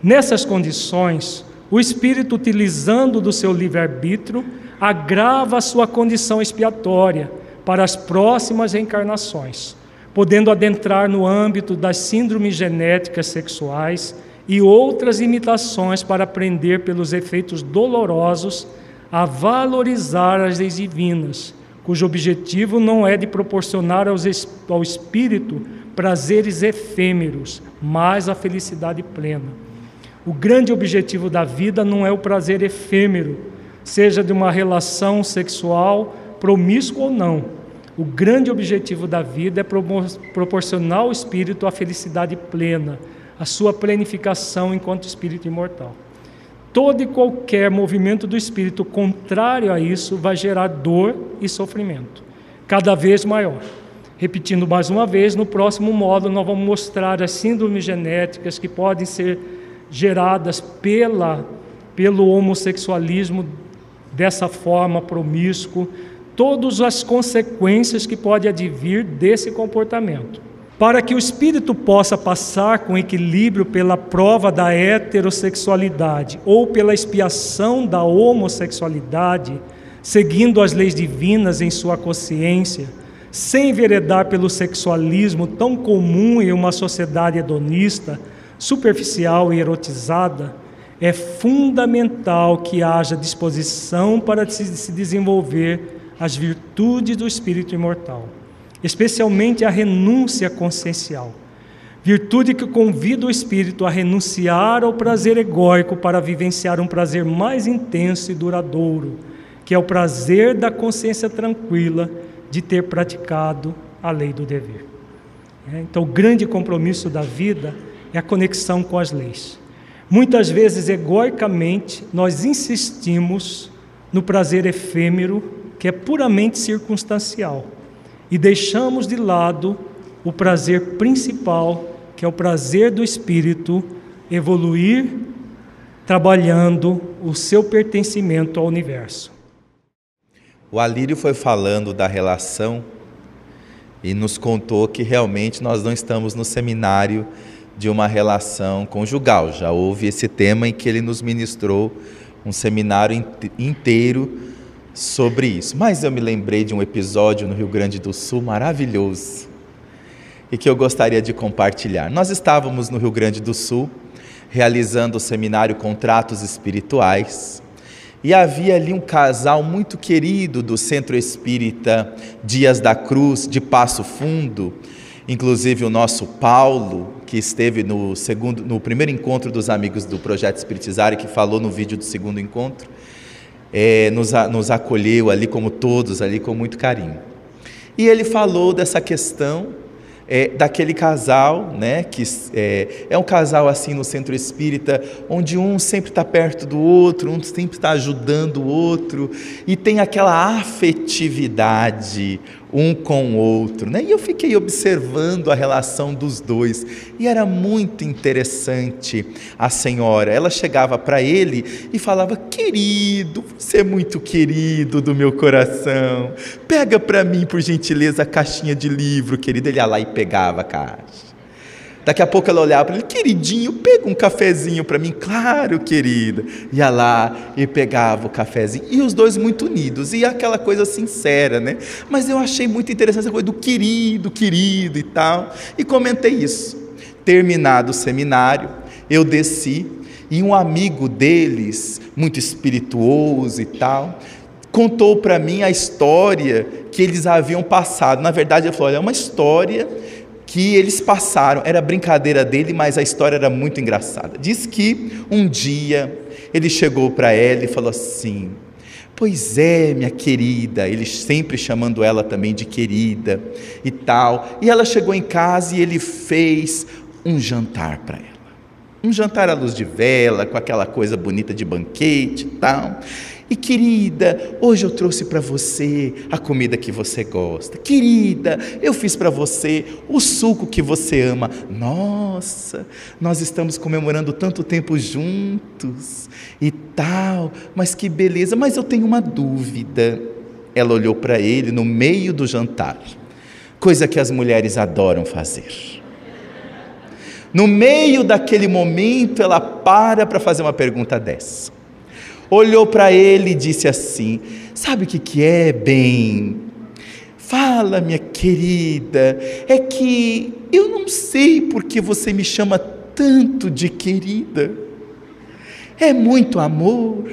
Nessas condições, o espírito, utilizando do seu livre-arbítrio, agrava a sua condição expiatória para as próximas reencarnações, podendo adentrar no âmbito das síndromes genéticas sexuais e outras imitações para aprender pelos efeitos dolorosos a valorizar as leis divinas, cujo objetivo não é de proporcionar aos, ao espírito prazeres efêmeros, mas a felicidade plena. O grande objetivo da vida não é o prazer efêmero, seja de uma relação sexual promíscua ou não. O grande objetivo da vida é proporcionar ao espírito a felicidade plena, a sua plenificação enquanto espírito imortal. Todo e qualquer movimento do espírito contrário a isso vai gerar dor e sofrimento, cada vez maior. Repetindo mais uma vez, no próximo módulo nós vamos mostrar as síndromes genéticas que podem ser geradas pela, pelo homossexualismo dessa forma promíscuo, todas as consequências que pode advir desse comportamento. Para que o espírito possa passar com equilíbrio pela prova da heterossexualidade ou pela expiação da homossexualidade, seguindo as leis divinas em sua consciência, sem enveredar pelo sexualismo tão comum em uma sociedade hedonista, superficial e erotizada, é fundamental que haja disposição para se desenvolver as virtudes do espírito imortal especialmente a renúncia consciencial. Virtude que convida o espírito a renunciar ao prazer egóico para vivenciar um prazer mais intenso e duradouro, que é o prazer da consciência tranquila de ter praticado a lei do dever. É, então, o grande compromisso da vida é a conexão com as leis. Muitas vezes, egoicamente, nós insistimos no prazer efêmero, que é puramente circunstancial e deixamos de lado o prazer principal, que é o prazer do espírito evoluir trabalhando o seu pertencimento ao universo. O Alírio foi falando da relação e nos contou que realmente nós não estamos no seminário de uma relação conjugal. Já houve esse tema em que ele nos ministrou um seminário inteiro sobre isso. Mas eu me lembrei de um episódio no Rio Grande do Sul maravilhoso e que eu gostaria de compartilhar. Nós estávamos no Rio Grande do Sul realizando o seminário Contratos Espirituais e havia ali um casal muito querido do Centro Espírita Dias da Cruz, de Passo Fundo, inclusive o nosso Paulo, que esteve no segundo no primeiro encontro dos amigos do projeto Espiritizar e que falou no vídeo do segundo encontro é, nos, nos acolheu ali, como todos, ali com muito carinho. E ele falou dessa questão é, daquele casal, né, que é, é, um casal assim no centro espírita, onde um sempre está perto do outro, um sempre está ajudando o outro, e tem aquela afetividade um com o outro. Né? E eu fiquei observando a relação dos dois, e era muito interessante a senhora. Ela chegava para ele e falava: Querido, você é muito querido do meu coração, pega para mim, por gentileza, a caixinha de livro, querido. Ele ia lá e pegava a caixa. Daqui a pouco ela olhava para ele, queridinho, pega um cafezinho para mim. Claro, querida. Ia lá e pegava o cafezinho. E os dois muito unidos. E aquela coisa sincera, né? Mas eu achei muito interessante essa coisa do querido, querido e tal. E comentei isso. Terminado o seminário, eu desci e um amigo deles, muito espirituoso e tal, contou para mim a história que eles haviam passado. Na verdade, ele falou: olha, é uma história que eles passaram, era brincadeira dele, mas a história era muito engraçada. Diz que um dia ele chegou para ela e falou assim: Pois é, minha querida, ele sempre chamando ela também de querida e tal. E ela chegou em casa e ele fez um jantar para ela. Um jantar à luz de vela, com aquela coisa bonita de banquete e tal. E querida, hoje eu trouxe para você a comida que você gosta. Querida, eu fiz para você o suco que você ama. Nossa, nós estamos comemorando tanto tempo juntos e tal, mas que beleza. Mas eu tenho uma dúvida. Ela olhou para ele no meio do jantar, coisa que as mulheres adoram fazer. No meio daquele momento, ela para para fazer uma pergunta dessa olhou para ele e disse assim: Sabe o que, que é, bem? Fala, minha querida, é que eu não sei porque você me chama tanto de querida. É muito amor,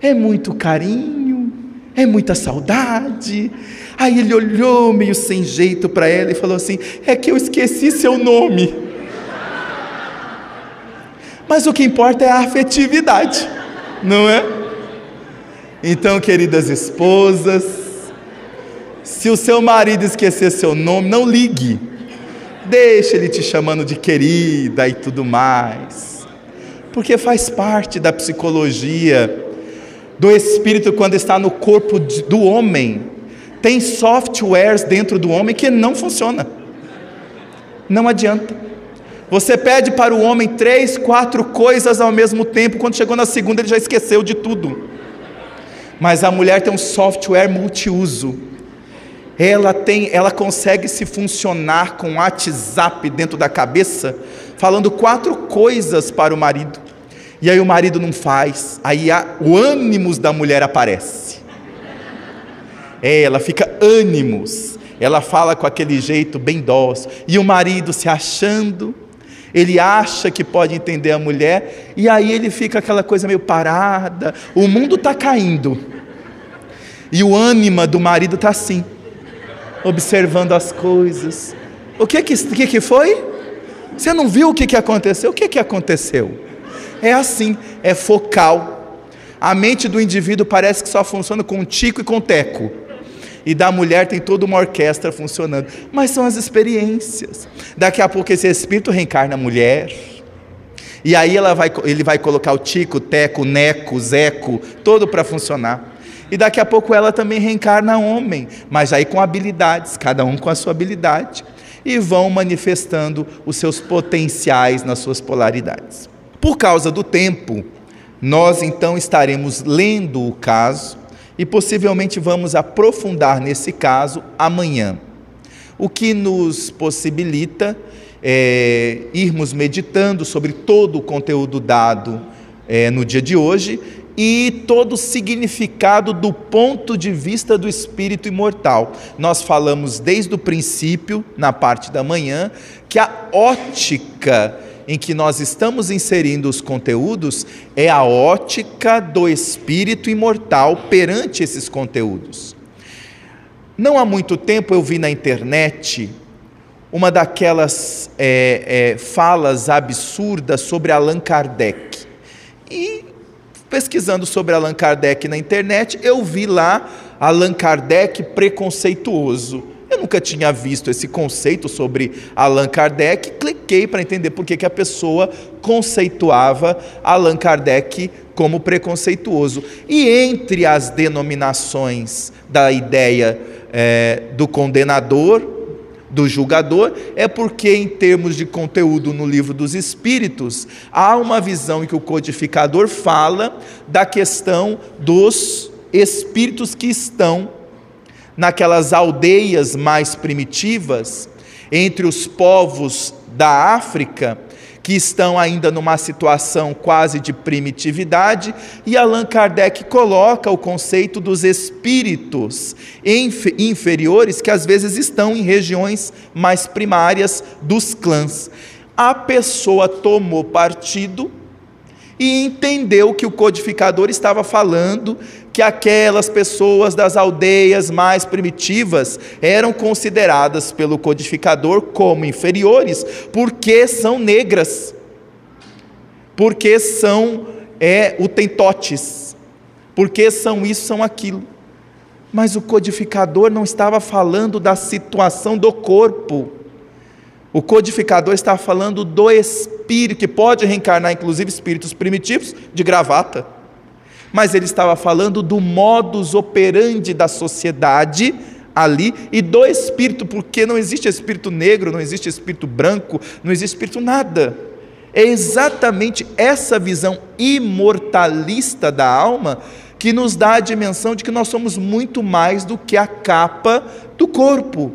é muito carinho, é muita saudade. Aí ele olhou meio sem jeito para ela e falou assim: É que eu esqueci seu nome. Mas o que importa é a afetividade, não é? Então, queridas esposas, se o seu marido esquecer seu nome, não ligue. Deixa ele te chamando de querida e tudo mais. Porque faz parte da psicologia do espírito quando está no corpo do homem. Tem softwares dentro do homem que não funciona. Não adianta. Você pede para o homem três, quatro coisas ao mesmo tempo, quando chegou na segunda ele já esqueceu de tudo. Mas a mulher tem um software multiuso ela tem, ela consegue se funcionar com WhatsApp dentro da cabeça, falando quatro coisas para o marido. E aí o marido não faz, aí a, o ânimos da mulher aparece. É, ela fica ânimos. Ela fala com aquele jeito bem dócil. E o marido se achando, ele acha que pode entender a mulher, e aí ele fica aquela coisa meio parada. O mundo está caindo. E o ânima do marido está assim observando as coisas. O que que, que, que foi? Você não viu o que, que aconteceu? O que, que aconteceu? É assim, é focal. A mente do indivíduo parece que só funciona com tico e com teco. E da mulher tem toda uma orquestra funcionando. Mas são as experiências. Daqui a pouco esse espírito reencarna a mulher. E aí ela vai, ele vai colocar o tico, teco, neco, zeco, todo para funcionar. E daqui a pouco ela também reencarna homem, mas aí com habilidades, cada um com a sua habilidade, e vão manifestando os seus potenciais nas suas polaridades. Por causa do tempo, nós então estaremos lendo o caso e possivelmente vamos aprofundar nesse caso amanhã. O que nos possibilita é, irmos meditando sobre todo o conteúdo dado é, no dia de hoje e todo o significado do ponto de vista do espírito imortal. Nós falamos desde o princípio, na parte da manhã, que a ótica em que nós estamos inserindo os conteúdos é a ótica do espírito imortal perante esses conteúdos. Não há muito tempo eu vi na internet uma daquelas é, é, falas absurdas sobre Allan Kardec. E Pesquisando sobre Allan Kardec na internet, eu vi lá Allan Kardec preconceituoso. Eu nunca tinha visto esse conceito sobre Allan Kardec, cliquei para entender por que, que a pessoa conceituava Allan Kardec como preconceituoso. E entre as denominações da ideia é, do condenador, do julgador, é porque, em termos de conteúdo no livro dos Espíritos, há uma visão em que o codificador fala da questão dos espíritos que estão naquelas aldeias mais primitivas, entre os povos da África, que estão ainda numa situação quase de primitividade, e Allan Kardec coloca o conceito dos espíritos inferiores que às vezes estão em regiões mais primárias dos clãs. A pessoa tomou partido e entendeu que o codificador estava falando que aquelas pessoas das aldeias mais primitivas eram consideradas pelo codificador como inferiores porque são negras, porque são é, utentotes, porque são isso, são aquilo. Mas o codificador não estava falando da situação do corpo. O codificador está falando do espírito, que pode reencarnar inclusive espíritos primitivos de gravata. Mas ele estava falando do modus operandi da sociedade ali e do espírito, porque não existe espírito negro, não existe espírito branco, não existe espírito nada. É exatamente essa visão imortalista da alma que nos dá a dimensão de que nós somos muito mais do que a capa do corpo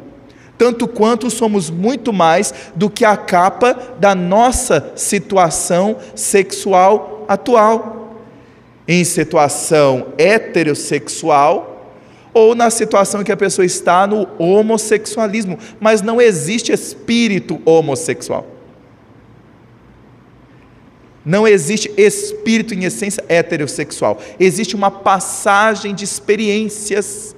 tanto quanto somos muito mais do que a capa da nossa situação sexual atual. Em situação heterossexual ou na situação em que a pessoa está no homossexualismo, mas não existe espírito homossexual. Não existe espírito em essência heterossexual. Existe uma passagem de experiências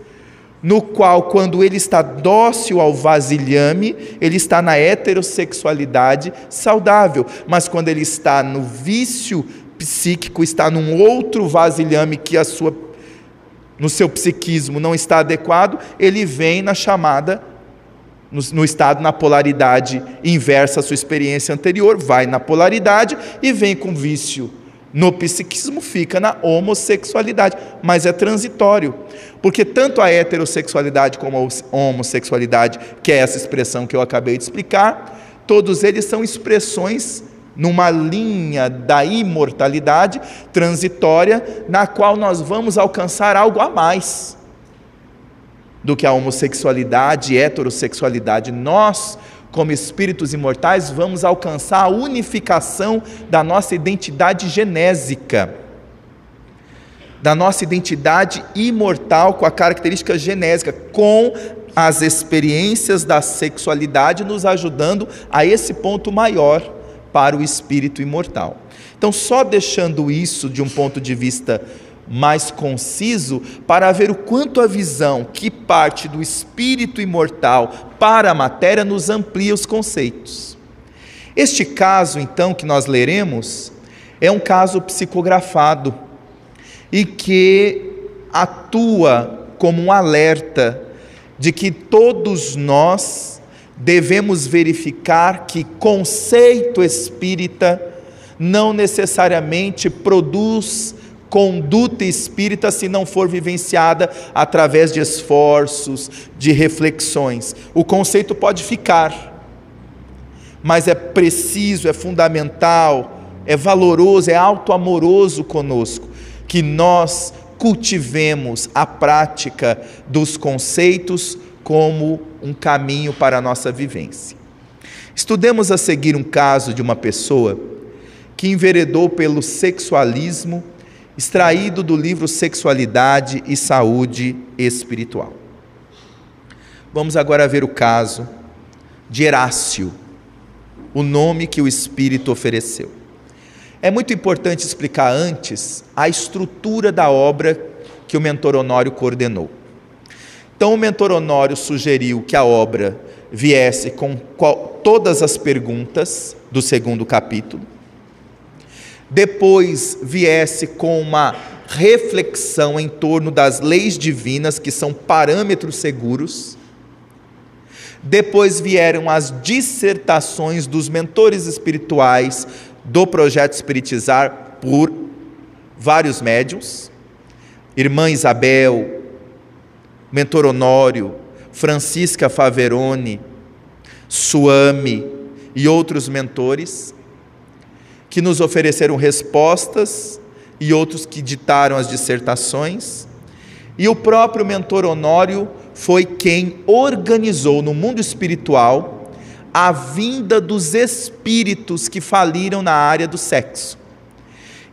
no qual, quando ele está dócil ao vasilhame, ele está na heterossexualidade saudável. Mas quando ele está no vício psíquico, está num outro vasilhame que a sua no seu psiquismo não está adequado, ele vem na chamada no, no, estado, na polaridade inversa à sua experiência anterior, vai na polaridade e vem com vício. No psiquismo fica na homossexualidade, mas é transitório, porque tanto a heterossexualidade como a homossexualidade, que é essa expressão que eu acabei de explicar, todos eles são expressões numa linha da imortalidade transitória, na qual nós vamos alcançar algo a mais do que a homossexualidade e heterossexualidade. Nós, como espíritos imortais, vamos alcançar a unificação da nossa identidade genésica, da nossa identidade imortal com a característica genésica, com as experiências da sexualidade nos ajudando a esse ponto maior para o espírito imortal. Então, só deixando isso de um ponto de vista mais conciso para ver o quanto a visão que parte do espírito imortal para a matéria nos amplia os conceitos. Este caso, então, que nós leremos, é um caso psicografado e que atua como um alerta de que todos nós devemos verificar que conceito espírita não necessariamente produz conduta espírita se não for vivenciada através de esforços, de reflexões. O conceito pode ficar, mas é preciso, é fundamental, é valoroso, é auto-amoroso conosco que nós cultivemos a prática dos conceitos como um caminho para a nossa vivência. Estudemos a seguir um caso de uma pessoa que enveredou pelo sexualismo extraído do livro Sexualidade e Saúde Espiritual. Vamos agora ver o caso de Herácio, o nome que o Espírito ofereceu. É muito importante explicar antes a estrutura da obra que o mentor Honório coordenou. Então, o mentor Honório sugeriu que a obra viesse com todas as perguntas do segundo capítulo, depois viesse com uma reflexão em torno das leis divinas, que são parâmetros seguros. Depois vieram as dissertações dos mentores espirituais do projeto Espiritizar por vários médiums. Irmã Isabel, mentor Honório, Francisca Faverone, Suame e outros mentores que nos ofereceram respostas e outros que ditaram as dissertações. E o próprio mentor Honório foi quem organizou no mundo espiritual a vinda dos espíritos que faliram na área do sexo.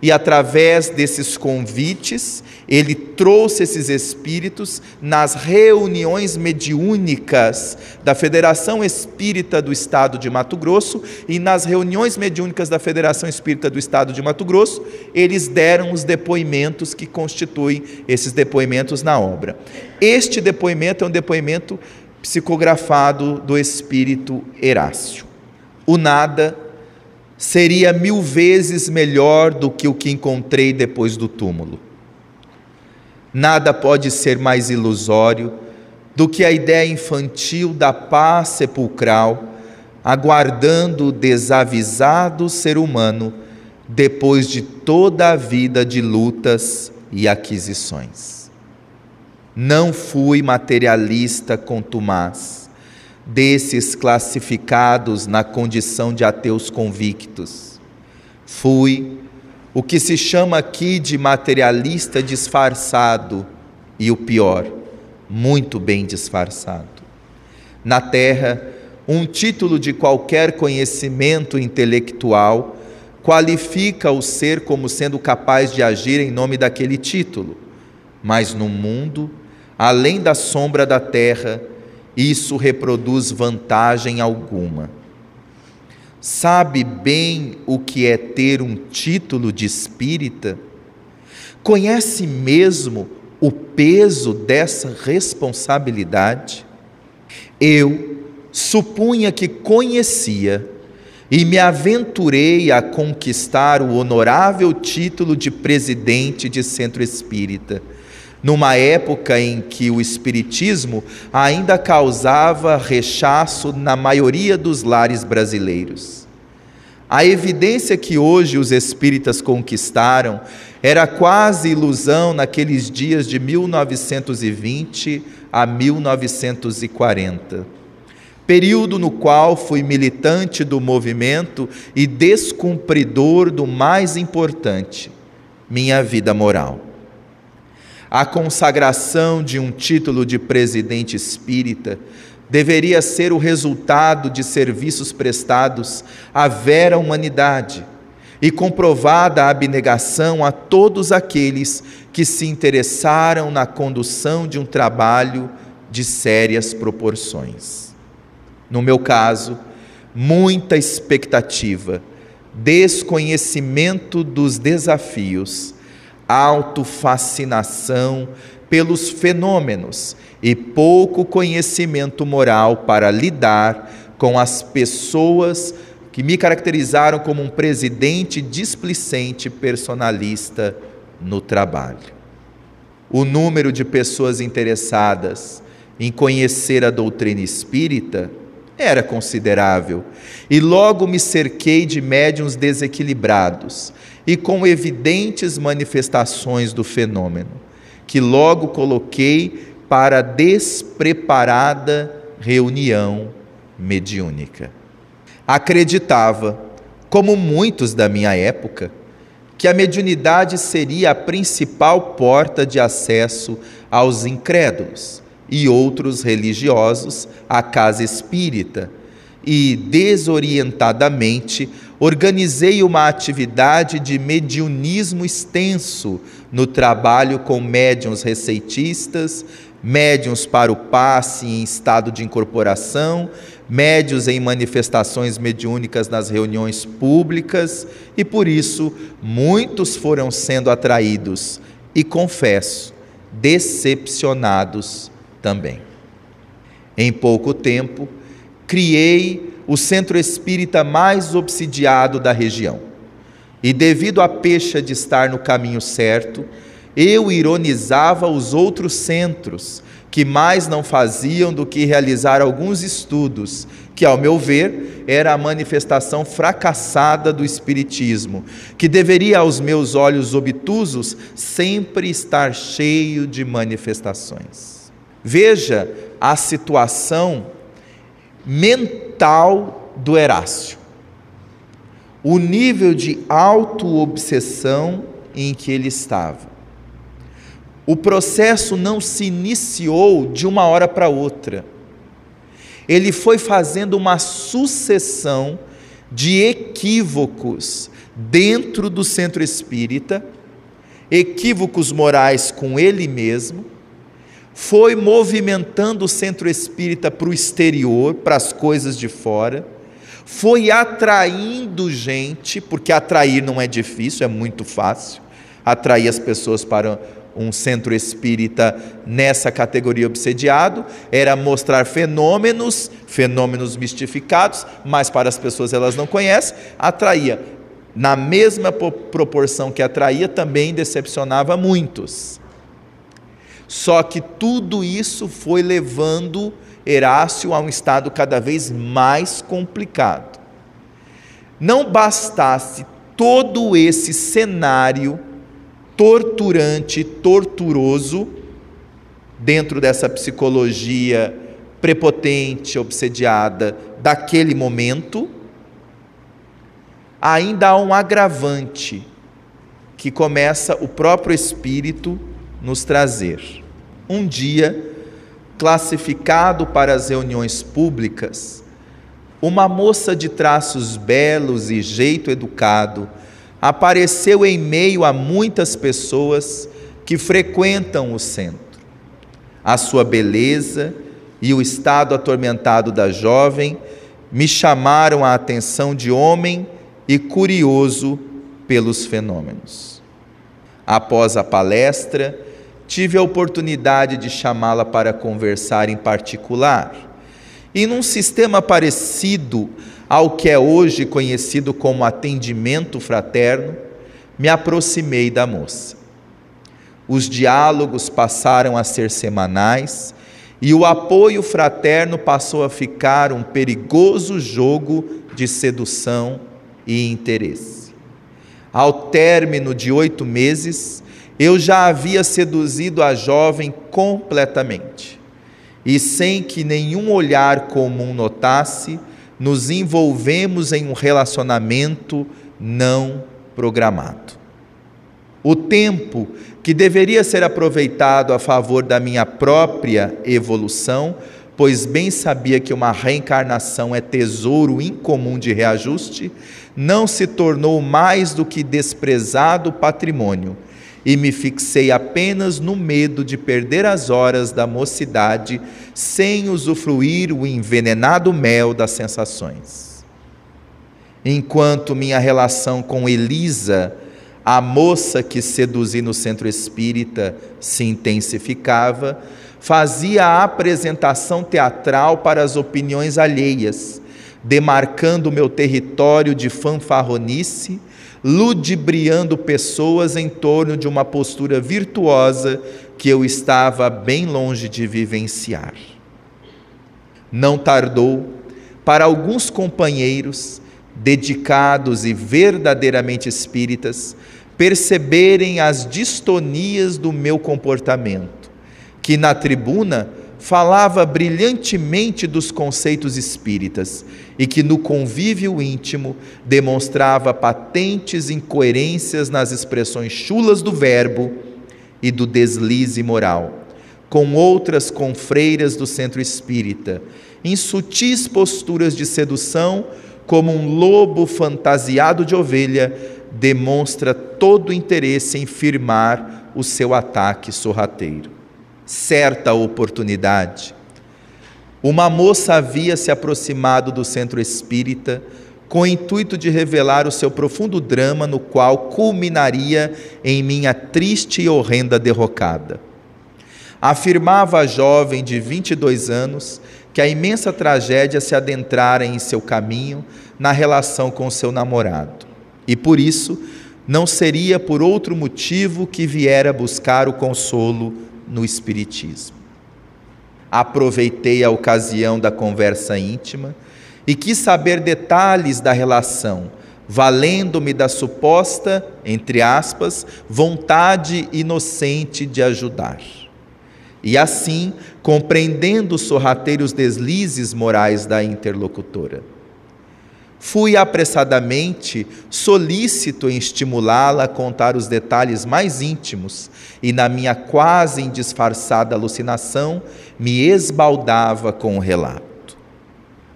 E através desses convites, ele trouxe esses espíritos nas reuniões mediúnicas da Federação Espírita do Estado de Mato Grosso e nas reuniões mediúnicas da Federação Espírita do Estado de Mato Grosso, eles deram os depoimentos que constituem esses depoimentos na obra. Este depoimento é um depoimento psicografado do espírito Herácio. O nada seria mil vezes melhor do que o que encontrei depois do túmulo. Nada pode ser mais ilusório do que a ideia infantil da paz sepulcral, aguardando o desavisado ser humano depois de toda a vida de lutas e aquisições. Não fui materialista contumaz desses classificados na condição de ateus convictos. Fui o que se chama aqui de materialista disfarçado e o pior, muito bem disfarçado. Na Terra, um título de qualquer conhecimento intelectual qualifica o ser como sendo capaz de agir em nome daquele título, mas no mundo, além da sombra da terra, isso reproduz vantagem alguma. sabe bem o que é ter um título de espírita? Conhece mesmo o peso dessa responsabilidade? Eu supunha que conhecia e me aventurei a conquistar o honorável título de presidente de centro espírita, numa época em que o espiritismo ainda causava rechaço na maioria dos lares brasileiros. A evidência que hoje os espíritas conquistaram era quase ilusão naqueles dias de 1920 a 1940. Período no qual fui militante do movimento e descumpridor do mais importante, minha vida moral. A consagração de um título de presidente espírita deveria ser o resultado de serviços prestados à vera humanidade e comprovada a abnegação a todos aqueles que se interessaram na condução de um trabalho de sérias proporções. No meu caso, muita expectativa, desconhecimento dos desafios, autofascinação pelos fenômenos e pouco conhecimento moral para lidar com as pessoas que me caracterizaram como um presidente displicente personalista no trabalho. O número de pessoas interessadas em conhecer a doutrina espírita era considerável, e logo me cerquei de médiums desequilibrados e com evidentes manifestações do fenômeno, que logo coloquei para a despreparada reunião mediúnica. Acreditava, como muitos da minha época, que a mediunidade seria a principal porta de acesso aos incrédulos e outros religiosos à casa espírita, e desorientadamente organizei uma atividade de mediunismo extenso no trabalho com médiuns receitistas, médiuns para o passe em estado de incorporação médios em manifestações mediúnicas nas reuniões públicas e por isso muitos foram sendo atraídos. E, confesso, decepcionados também. Em pouco tempo, criei o centro espírita mais obsidiado da região. E devido à pecha de estar no caminho certo, eu ironizava os outros centros que mais não faziam do que realizar alguns estudos, que, ao meu ver, era a manifestação fracassada do Espiritismo, que deveria, aos meus olhos obtusos, sempre estar cheio de manifestações. Veja a situação mental do Herácio, o nível de auto-obsessão em que ele estava. O processo não se iniciou de uma hora para outra. Ele foi fazendo uma sucessão de equívocos dentro do centro espírita, equívocos morais com ele mesmo, foi movimentando o centro espírita para o exterior, para as coisas de fora, foi atraindo gente, porque atrair não é difícil, é muito fácil atrair as pessoas para um centro espírita nessa categoria obsediado, era mostrar fenômenos, fenômenos mistificados, mas para as pessoas elas não conhecem, atraía. Na mesma proporção que atraía, também decepcionava muitos. Só que tudo isso foi levando Herácio a um estado cada vez mais complicado. Não bastasse todo esse cenário torturante, torturoso, dentro dessa psicologia prepotente, obsediada daquele momento, ainda há um agravante que começa o próprio Espírito nos trazer. Um dia, classificado para as reuniões públicas, uma moça de traços belos e jeito educado, apareceu em meio a muitas pessoas que frequentam o centro. A sua beleza e o estado atormentado da jovem me chamaram a atenção de homem e curioso pelos fenômenos. Após a palestra, tive a oportunidade de chamá-la para conversar em particular. E num sistema parecido ao que é hoje conhecido como atendimento fraterno, me aproximei da moça. Os diálogos passaram a ser semanais e o apoio fraterno passou a ficar um perigoso jogo de sedução e interesse. Ao término de oito meses, eu já havia seduzido a jovem completamente. E sem que nenhum olhar comum notasse, nos envolvemos em um relacionamento não programado. O tempo que deveria ser aproveitado a favor da minha própria evolução, pois bem sabia que uma reencarnação é tesouro incomum de reajuste, não se tornou mais do que desprezado patrimônio, e me fixei apenas no medo de perder as horas da mocidade sem usufruir o envenenado mel das sensações. Enquanto minha relação com Elisa a moça que seduzi no centro espírita se intensificava, fazia a apresentação teatral para as opiniões alheias, demarcando meu território de fanfarronice, ludibriando pessoas em torno de uma postura virtuosa que eu estava bem longe de vivenciar. Não tardou para alguns companheiros dedicados e verdadeiramente espíritas perceberem as distonias do meu comportamento, que na tribuna falava brilhantemente dos conceitos espíritas e que no convívio íntimo demonstrava patentes incoerências nas expressões chulas do verbo e do deslize moral, com outras confreiras do centro espírita, em sutis posturas de sedução como um lobo fantasiado de ovelha, demonstra todo interesse em firmar o seu ataque sorrateiro. Certa oportunidade, uma moça havia se aproximado do centro espírita com o intuito de revelar o seu profundo drama, no qual culminaria em minha triste e horrenda derrocada. Afirmava a jovem de 22 anos que a imensa tragédia se adentrara em seu caminho na relação com seu namorado. E por isso, não seria por outro motivo que viera buscar o consolo no Espiritismo. Aproveitei a ocasião da conversa íntima e quis saber detalhes da relação, valendo-me da suposta, entre aspas, vontade inocente de ajudar. E assim, compreendendo os sorrateiros deslizes morais da interlocutora. Fui apressadamente solícito em estimulá-la a contar os detalhes mais íntimos, e na minha quase indisfarçada alucinação me esbaldava com o relato.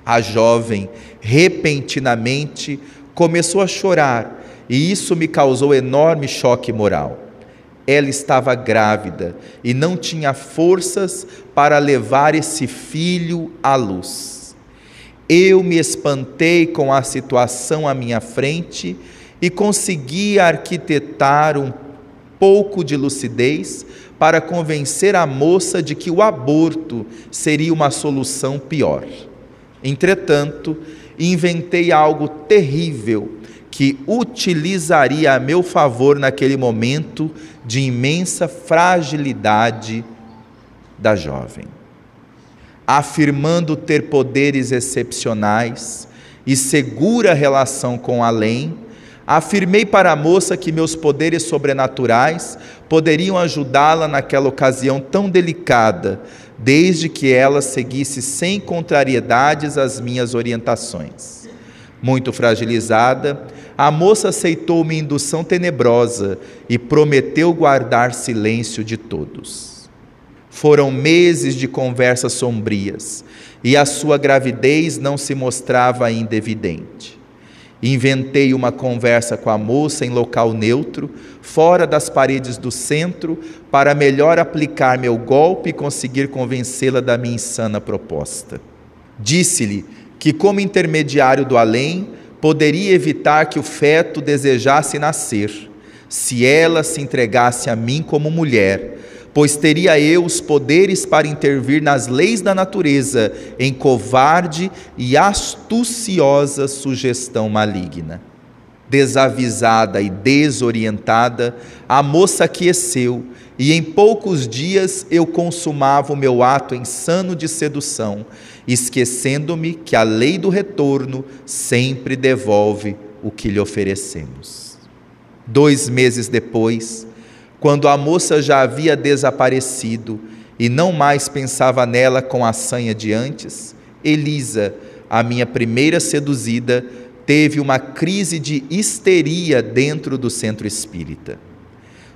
A jovem, repentinamente, começou a chorar, e isso me causou enorme choque moral. Ela estava grávida e não tinha forças para levar esse filho à luz. Eu me espantei com a situação à minha frente e consegui arquitetar um pouco de lucidez para convencer a moça de que o aborto seria uma solução pior. Entretanto, inventei algo terrível que utilizaria a meu favor naquele momento de imensa fragilidade da jovem afirmando ter poderes excepcionais e segura relação com além, afirmei para a moça que meus poderes sobrenaturais poderiam ajudá-la naquela ocasião tão delicada, desde que ela seguisse sem contrariedades as minhas orientações. Muito fragilizada, a moça aceitou minha indução tenebrosa e prometeu guardar silêncio de todos. Foram meses de conversas sombrias e a sua gravidez não se mostrava ainda evidente. Inventei uma conversa com a moça em local neutro, fora das paredes do centro, para melhor aplicar meu golpe e conseguir convencê-la da minha insana proposta. Disse-lhe que, como intermediário do além, poderia evitar que o feto desejasse nascer, se ela se entregasse a mim como mulher, pois teria eu os poderes para intervir nas leis da natureza em covarde e astuciosa sugestão maligna. Desavisada e desorientada, a moça aqueceu, e em poucos dias eu consumava o meu ato insano de sedução, esquecendo-me que a lei do retorno sempre devolve o que lhe oferecemos. Dois meses depois, quando a moça já havia desaparecido e não mais pensava nela com a sanha de antes, Elisa, a minha primeira seduzida, teve uma crise de histeria dentro do centro espírita.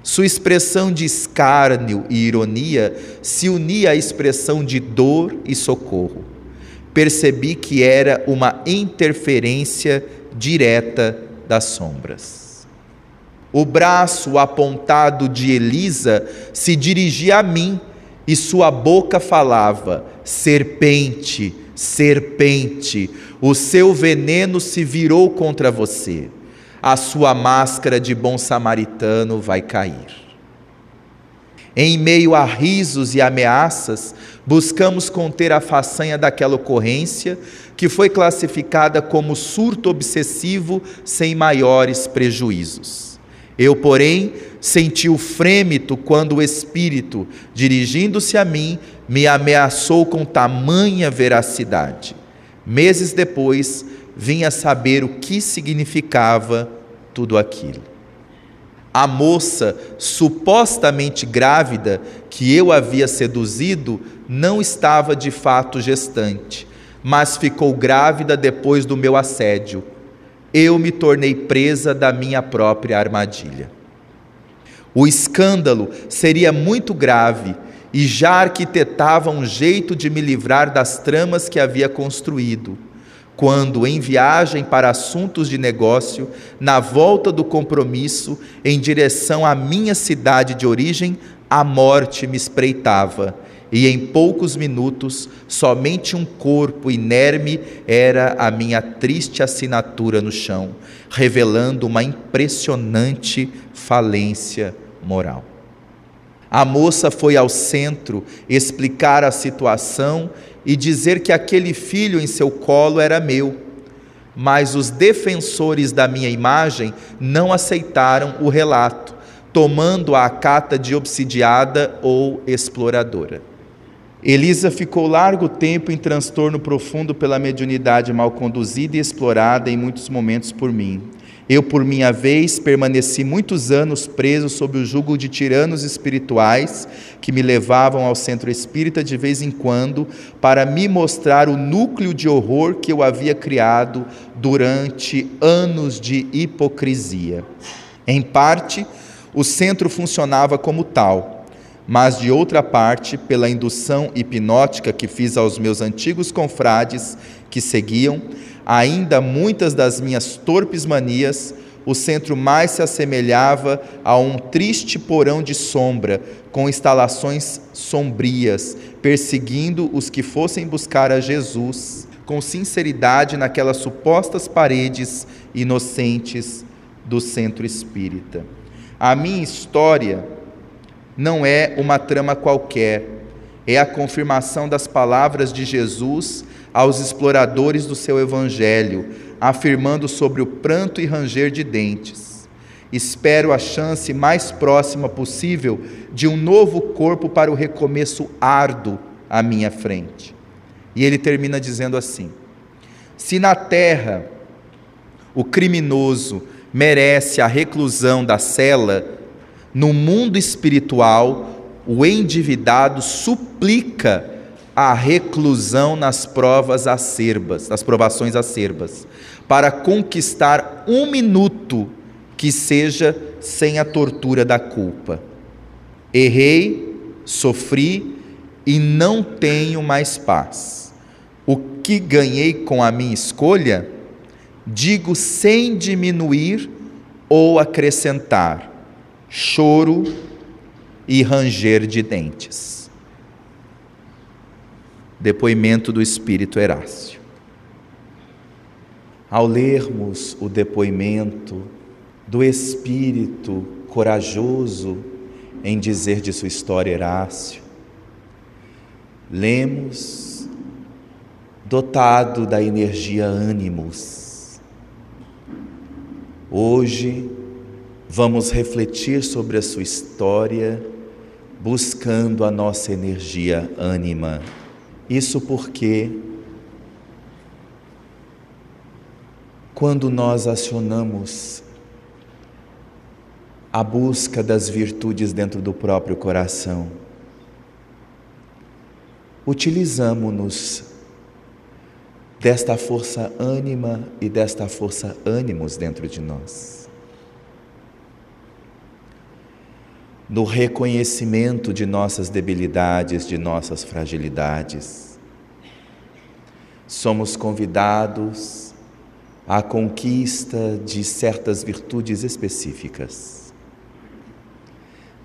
Sua expressão de escárnio e ironia se unia à expressão de dor e socorro. Percebi que era uma interferência direta das sombras. O braço apontado de Elisa se dirigia a mim e sua boca falava: Serpente, serpente, o seu veneno se virou contra você, a sua máscara de bom samaritano vai cair. Em meio a risos e ameaças, buscamos conter a façanha daquela ocorrência, que foi classificada como surto obsessivo sem maiores prejuízos. Eu, porém, senti o frêmito quando o Espírito, dirigindo-se a mim, me ameaçou com tamanha veracidade. Meses depois, vim a saber o que significava tudo aquilo. A moça supostamente grávida que eu havia seduzido não estava de fato gestante, mas ficou grávida depois do meu assédio. Eu me tornei presa da minha própria armadilha. O escândalo seria muito grave e já arquitetava um jeito de me livrar das tramas que havia construído. Quando, em viagem para assuntos de negócio, na volta do compromisso, em direção à minha cidade de origem, a morte me espreitava, e em poucos minutos, somente um corpo inerme era a minha triste assinatura no chão, revelando uma impressionante falência moral. A moça foi ao centro explicar a situação e dizer que aquele filho em seu colo era meu. Mas os defensores da minha imagem não aceitaram o relato, tomando a cata de obsidiada ou exploradora. Elisa ficou largo tempo em transtorno profundo pela mediunidade mal conduzida e explorada em muitos momentos por mim. Eu, por minha vez, permaneci muitos anos preso sob o jugo de tiranos espirituais que me levavam ao centro espírita de vez em quando para me mostrar o núcleo de horror que eu havia criado durante anos de hipocrisia. Em parte, o centro funcionava como tal, mas de outra parte, pela indução hipnótica que fiz aos meus antigos confrades que seguiam, ainda muitas das minhas torpes manias, o centro mais se assemelhava a um triste porão de sombra, com instalações sombrias, perseguindo os que fossem buscar a Jesus com sinceridade naquelas supostas paredes inocentes do centro espírita. A minha história não é uma trama qualquer, é a confirmação das palavras de Jesus aos exploradores do seu evangelho, afirmando sobre o pranto e ranger de dentes. Espero a chance mais próxima possível de um novo corpo para o recomeço árduo à minha frente. E ele termina dizendo assim: Se na terra o criminoso merece a reclusão da cela, no mundo espiritual o endividado suplica a reclusão nas provas acerbas, nas provações acerbas, para conquistar um minuto que seja sem a tortura da culpa. Errei, sofri e não tenho mais paz. O que ganhei com a minha escolha, digo sem diminuir ou acrescentar: choro e ranger de dentes. Depoimento do Espírito Herácio. ao lermos o depoimento do espírito corajoso em dizer de sua história Herácio, lemos dotado da energia ânimos. Hoje vamos refletir sobre a sua história, buscando a nossa energia ânima. Isso porque quando nós acionamos a busca das virtudes dentro do próprio coração, utilizamos-nos desta força ânima e desta força ânimos dentro de nós. No reconhecimento de nossas debilidades, de nossas fragilidades, somos convidados à conquista de certas virtudes específicas,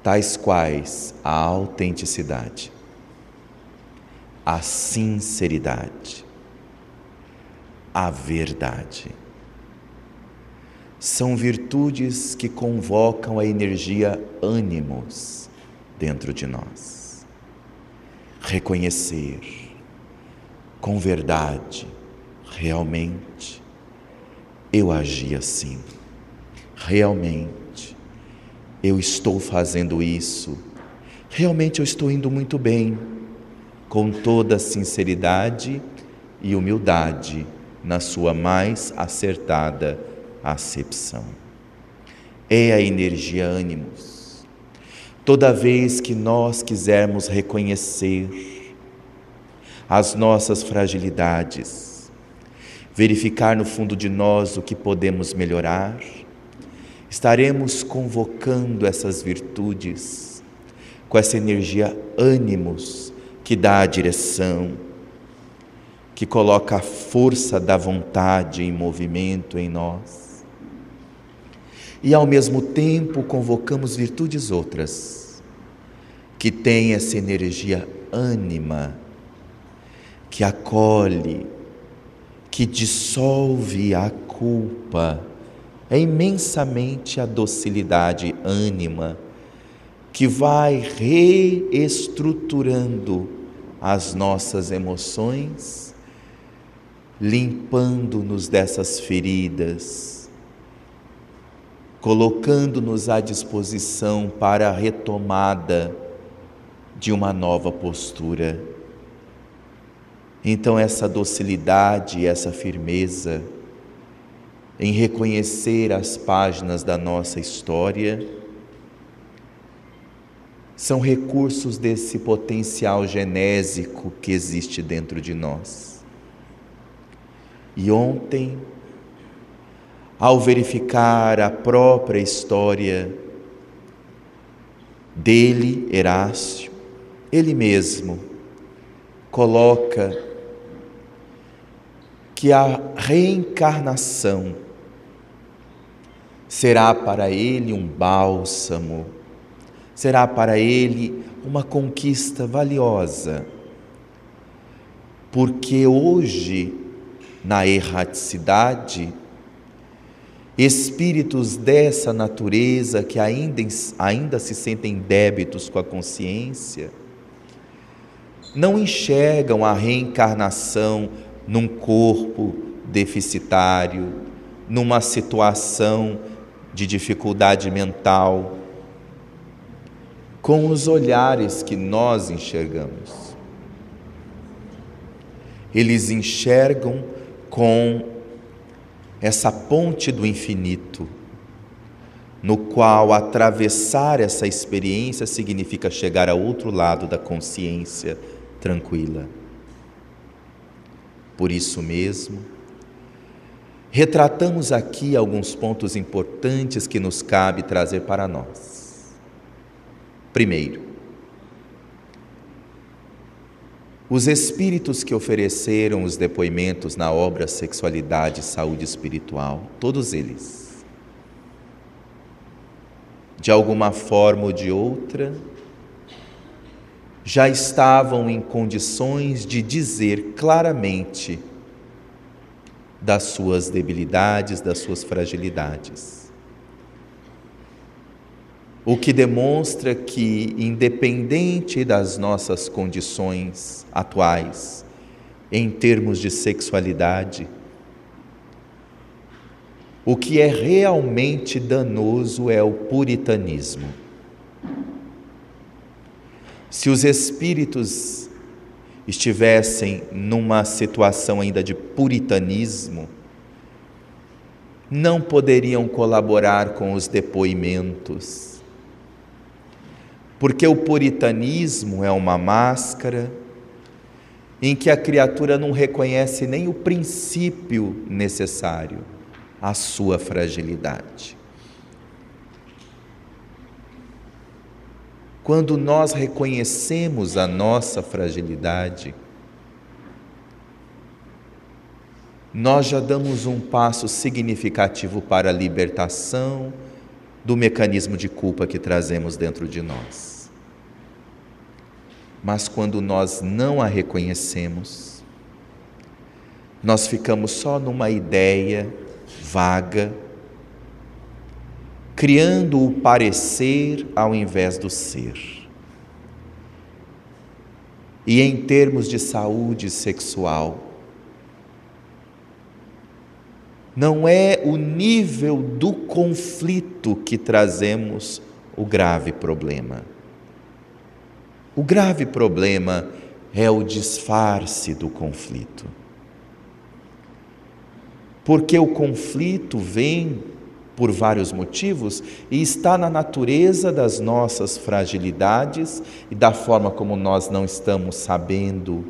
tais quais a autenticidade, a sinceridade, a verdade. São virtudes que convocam a energia ânimos dentro de nós. Reconhecer com verdade, realmente, eu agi assim. Realmente, eu estou fazendo isso. Realmente eu estou indo muito bem, com toda sinceridade e humildade, na sua mais acertada acepção. É a energia ânimos. Toda vez que nós quisermos reconhecer as nossas fragilidades, verificar no fundo de nós o que podemos melhorar, estaremos convocando essas virtudes com essa energia ânimos que dá a direção, que coloca a força da vontade em movimento em nós. E ao mesmo tempo convocamos virtudes outras, que têm essa energia ânima, que acolhe, que dissolve a culpa, é imensamente a docilidade ânima que vai reestruturando as nossas emoções, limpando-nos dessas feridas, colocando-nos à disposição para a retomada de uma nova postura. Então, essa docilidade, essa firmeza em reconhecer as páginas da nossa história, são recursos desse potencial genésico que existe dentro de nós. E ontem, ao verificar a própria história dele, Herácio, ele mesmo coloca que a reencarnação será para ele um bálsamo será para ele uma conquista valiosa, porque hoje, na erraticidade, espíritos dessa natureza que ainda, ainda se sentem débitos com a consciência, não enxergam a reencarnação num corpo deficitário, numa situação de dificuldade mental, com os olhares que nós enxergamos. Eles enxergam com essa ponte do infinito, no qual atravessar essa experiência significa chegar ao outro lado da consciência tranquila. Por isso mesmo, retratamos aqui alguns pontos importantes que nos cabe trazer para nós. Primeiro, os espíritos que ofereceram os depoimentos na obra Sexualidade e Saúde Espiritual, todos eles, de alguma forma ou de outra, já estavam em condições de dizer claramente das suas debilidades, das suas fragilidades. O que demonstra que, independente das nossas condições atuais, em termos de sexualidade, o que é realmente danoso é o puritanismo. Se os espíritos estivessem numa situação ainda de puritanismo, não poderiam colaborar com os depoimentos, porque o puritanismo é uma máscara em que a criatura não reconhece nem o princípio necessário, a sua fragilidade. Quando nós reconhecemos a nossa fragilidade, nós já damos um passo significativo para a libertação do mecanismo de culpa que trazemos dentro de nós. Mas quando nós não a reconhecemos, nós ficamos só numa ideia vaga criando o parecer ao invés do ser. E em termos de saúde sexual, não é o nível do conflito que trazemos o grave problema. O grave problema é o disfarce do conflito. Porque o conflito vem por vários motivos e está na natureza das nossas fragilidades e da forma como nós não estamos sabendo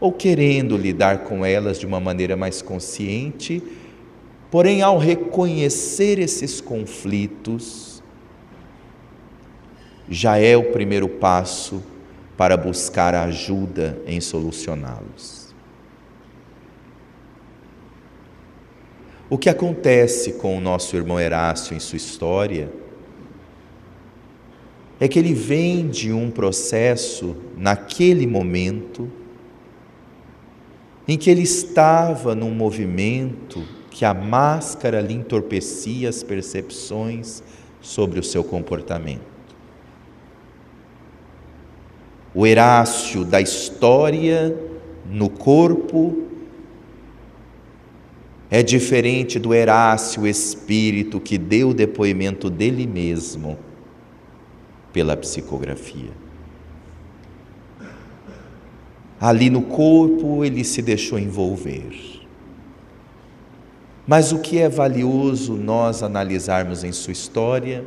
ou querendo lidar com elas de uma maneira mais consciente. Porém, ao reconhecer esses conflitos, já é o primeiro passo para buscar ajuda em solucioná-los. O que acontece com o nosso irmão Erácio em sua história é que ele vem de um processo, naquele momento, em que ele estava num movimento que a máscara lhe entorpecia as percepções sobre o seu comportamento. O Erácio da história no corpo é diferente do Herácio espírito que deu o depoimento dele mesmo pela psicografia. Ali no corpo ele se deixou envolver. Mas o que é valioso nós analisarmos em sua história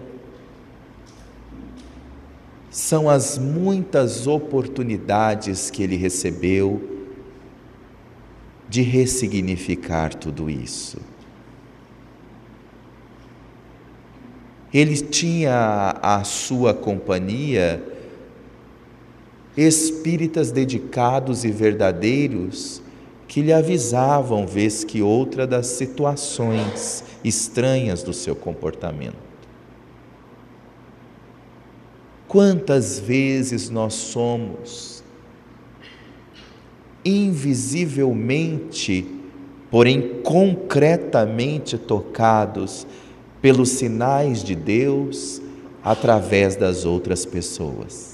são as muitas oportunidades que ele recebeu de ressignificar tudo isso. Ele tinha a sua companhia espíritas dedicados e verdadeiros que lhe avisavam vez que outra das situações estranhas do seu comportamento. Quantas vezes nós somos invisivelmente, porém concretamente tocados pelos sinais de Deus através das outras pessoas.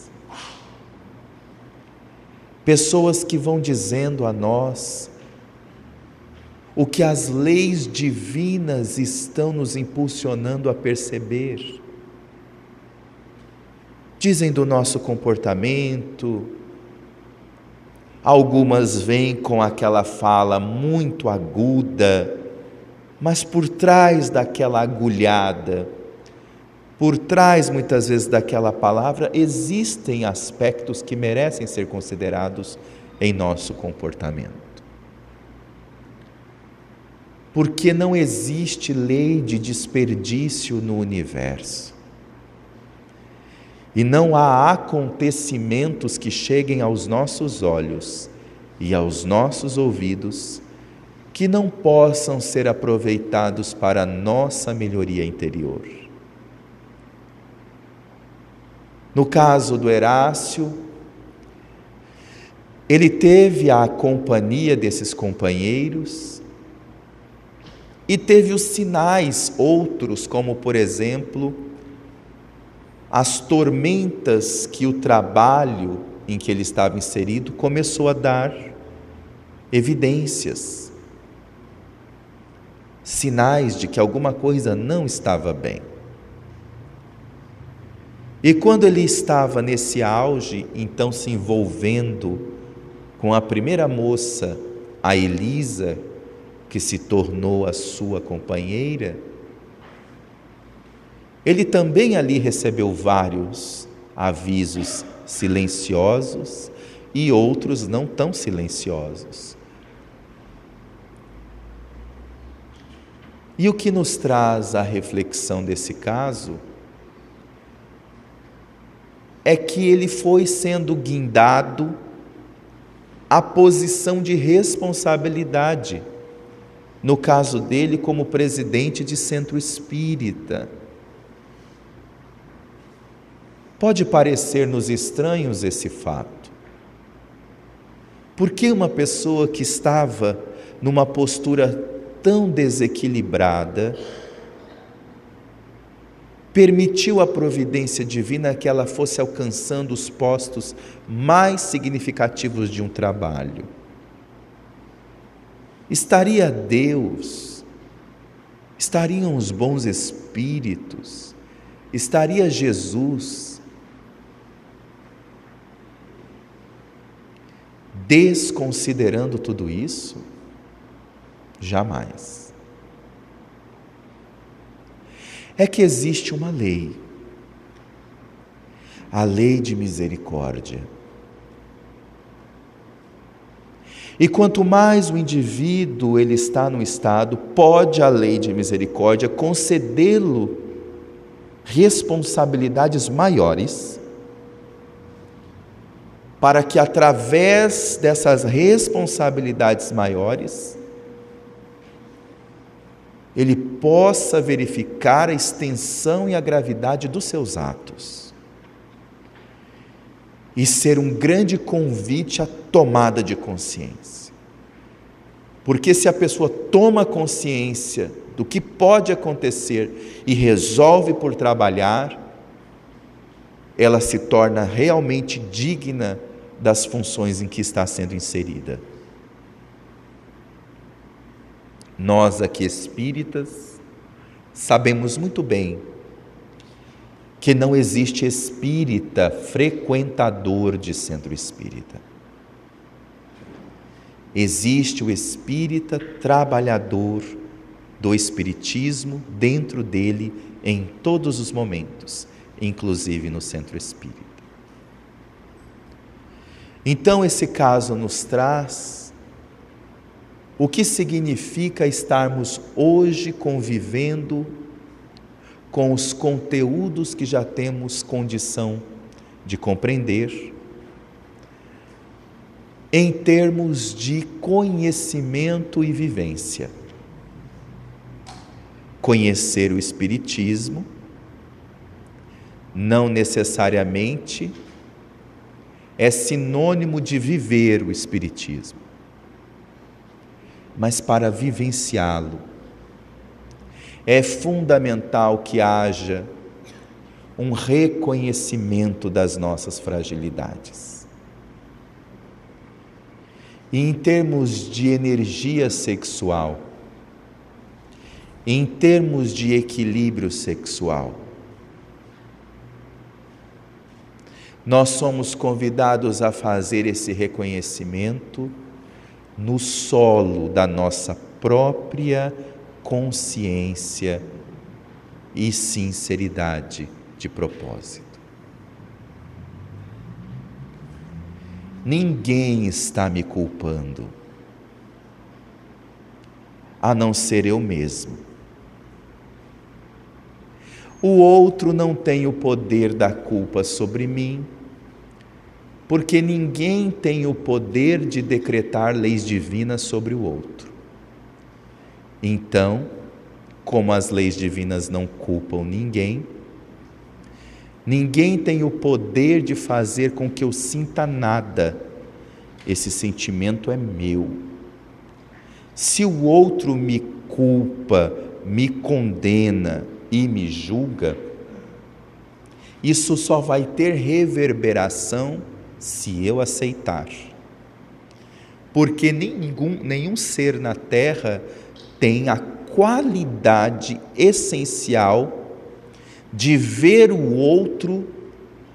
Pessoas que vão dizendo a nós o que as leis divinas estão nos impulsionando a perceber. Dizem do nosso comportamento, Algumas vêm com aquela fala muito aguda, mas por trás daquela agulhada, por trás muitas vezes daquela palavra, existem aspectos que merecem ser considerados em nosso comportamento. Porque não existe lei de desperdício no universo. E não há acontecimentos que cheguem aos nossos olhos e aos nossos ouvidos que não possam ser aproveitados para a nossa melhoria interior. No caso do Herácio, ele teve a companhia desses companheiros E teve os sinais outros, como por exemplo, as tormentas que o trabalho em que ele estava inserido começou a dar evidências, sinais de que alguma coisa não estava bem. E quando ele estava nesse auge, então se envolvendo com a primeira moça, a Elisa, que se tornou a sua companheira, ele também ali recebeu vários avisos silenciosos e outros não tão silenciosos. E o que nos traz a reflexão desse caso é que ele foi sendo guindado à posição de responsabilidade, no caso dele, como presidente de centro espírita. Pode parecer-nos estranhos esse fato. Por que uma pessoa que estava numa postura tão desequilibrada permitiu a providência divina que ela fosse alcançando os postos mais significativos de um trabalho? Estaria Deus, estariam os bons espíritos, estaria Jesus desconsiderando tudo isso? Jamais. É que existe uma lei, a lei de misericórdia. E quanto mais o indivíduo ele está no estado, pode a lei de misericórdia concedê-lo responsabilidades maiores para que através dessas responsabilidades maiores, ele possa verificar a extensão e a gravidade dos seus atos e ser um grande convite à tomada de consciência. Porque se a pessoa toma consciência do que pode acontecer e resolve por trabalhar, ela se torna realmente digna das funções em que está sendo inserida. Nós aqui espíritas sabemos muito bem que não existe espírita frequentador de centro espírita. Existe o espírita trabalhador do espiritismo dentro dele em todos os momentos, inclusive no centro espírita. Então, esse caso nos traz o que significa estarmos hoje convivendo com os conteúdos que já temos condição de compreender, em termos de conhecimento e vivência. Conhecer o Espiritismo, não necessariamente é sinônimo de viver o Espiritismo. Mas para vivenciá-lo, é fundamental que haja um reconhecimento das nossas fragilidades. E em termos de energia sexual, em termos de equilíbrio sexual, Nós somos convidados a fazer esse reconhecimento no solo da nossa própria consciência e sinceridade de propósito. Ninguém está me culpando, a não ser eu mesmo. O outro não tem o poder da culpa sobre mim porque ninguém tem o poder de decretar leis divinas sobre o outro. Então, como as leis divinas não culpam ninguém, ninguém tem o poder de fazer com que eu sinta nada. Esse sentimento é meu. Se o outro me culpa, me condena e me julga, isso só vai ter reverberação se eu aceitar. Porque nenhum, nenhum ser na terra tem a qualidade essencial de ver o outro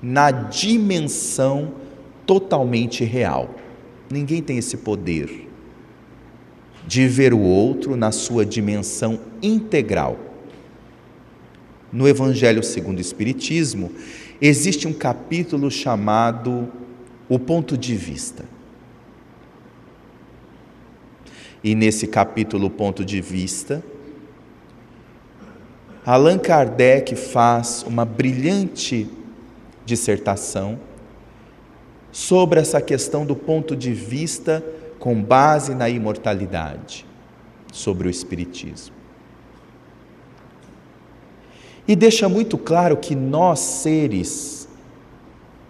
na dimensão totalmente real. Ninguém tem esse poder de ver o outro na sua dimensão integral. No Evangelho segundo o Espiritismo, existe um capítulo chamado O Ponto de Vista. E nesse capítulo Ponto de Vista, Allan Kardec faz uma brilhante dissertação sobre essa questão do ponto de vista com base na imortalidade, sobre o Espiritismo. E deixa muito claro que nós, seres,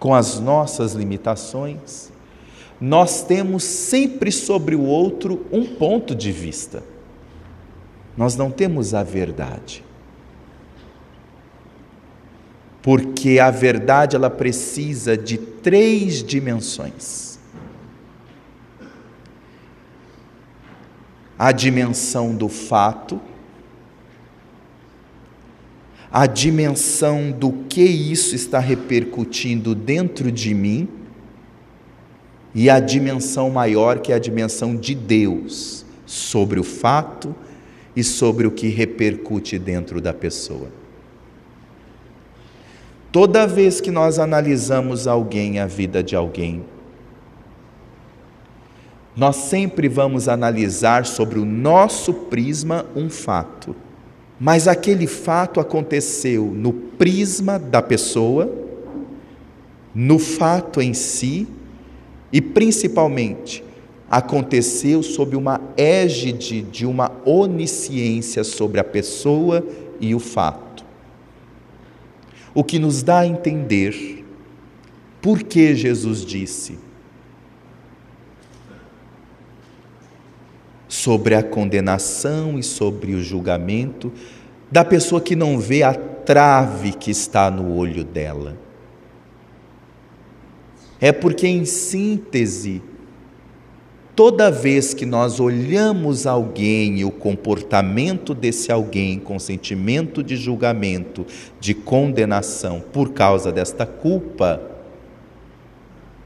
com as nossas limitações, nós temos sempre sobre o outro um ponto de vista. Nós não temos a verdade. Porque a verdade ela precisa de três dimensões. A dimensão do fato, a dimensão do que isso está repercutindo dentro de mim e a dimensão maior, que é a dimensão de Deus, sobre o fato e sobre o que repercute dentro da pessoa. Toda vez que nós analisamos alguém, a vida de alguém, nós sempre vamos analisar sobre o nosso prisma um fato. Mas aquele fato aconteceu no prisma da pessoa, no fato em si e principalmente aconteceu sob uma égide de uma onisciência sobre a pessoa e o fato. O que nos dá a entender por que Jesus disse sobre a condenação e sobre o julgamento da pessoa que não vê a trave que está no olho dela. É porque, em síntese, toda vez que nós olhamos alguém e o comportamento desse alguém com sentimento de julgamento, de condenação por causa desta culpa,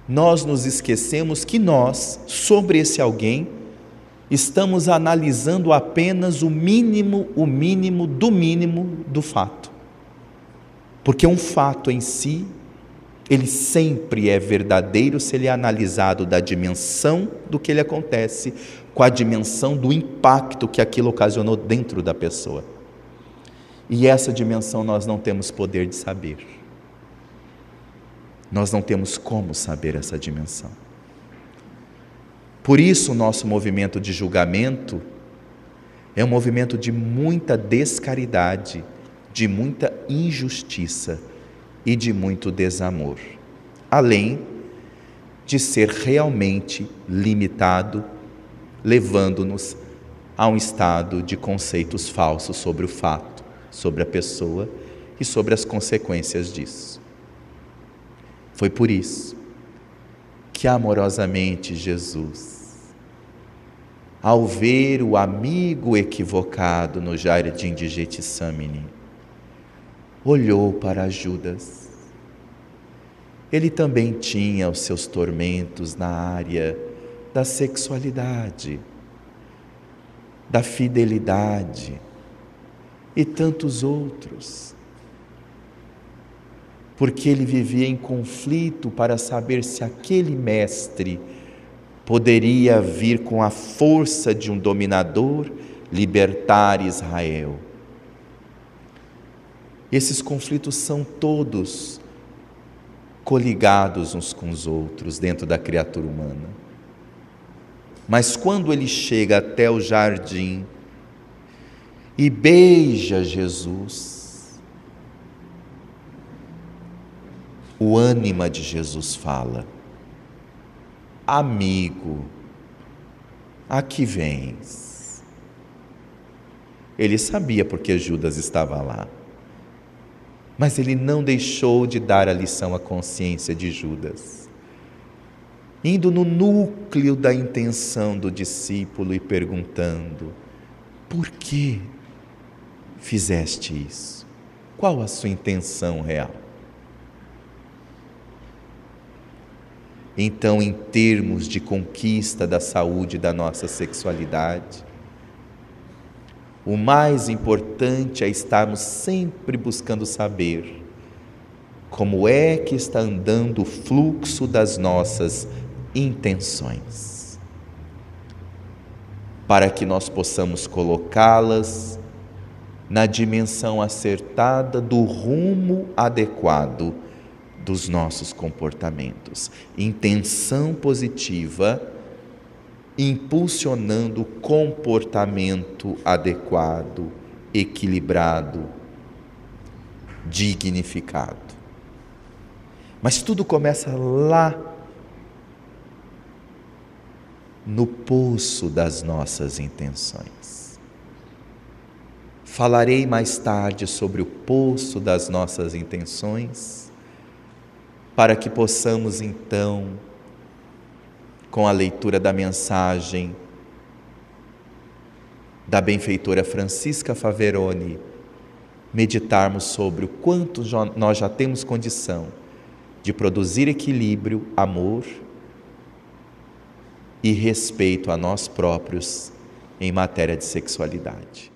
nós nos esquecemos que nós, sobre esse alguém, estamos analisando apenas o mínimo, o mínimo do mínimo do fato. Porque um fato em si ele sempre é verdadeiro se ele é analisado da dimensão do que ele acontece com a dimensão do impacto que aquilo ocasionou dentro da pessoa. E essa dimensão nós não temos poder de saber. Nós não temos como saber essa dimensão. Por isso, o nosso movimento de julgamento é um movimento de muita descaridade, de muita injustiça e de muito desamor, além de ser realmente limitado, levando-nos a um estado de conceitos falsos sobre o fato, sobre a pessoa e sobre as consequências disso. Foi por isso que amorosamente Jesus, ao ver o amigo equivocado no jardim de Getsemane, olhou para Judas. Ele também tinha os seus tormentos na área da sexualidade, da fidelidade e tantos outros. Porque ele vivia em conflito para saber se aquele mestre poderia vir com a força de um dominador libertar Israel esses conflitos são todos coligados uns com os outros dentro da criatura humana. Mas quando ele chega até o jardim e beija Jesus, o ânima de Jesus fala: Amigo, aqui vens. Ele sabia porque Judas estava lá. Mas ele não deixou de dar a lição à consciência de Judas, indo no núcleo da intenção do discípulo e perguntando: por que fizeste isso? Qual a sua intenção real? Então, em termos de conquista da saúde da nossa sexualidade, o mais importante é estarmos sempre buscando saber como é que está andando o fluxo das nossas intenções, para que nós possamos colocá-las na dimensão acertada do rumo adequado dos nossos comportamentos. Intenção positiva impulsionando comportamento adequado, equilibrado, dignificado. Mas tudo começa lá no poço das nossas intenções. Falarei mais tarde sobre o poço das nossas intenções, para que possamos então com a leitura da mensagem da benfeitora Francisca Faveroni, meditarmos sobre o quanto nós já temos condição de produzir equilíbrio, amor e respeito a nós próprios em matéria de sexualidade.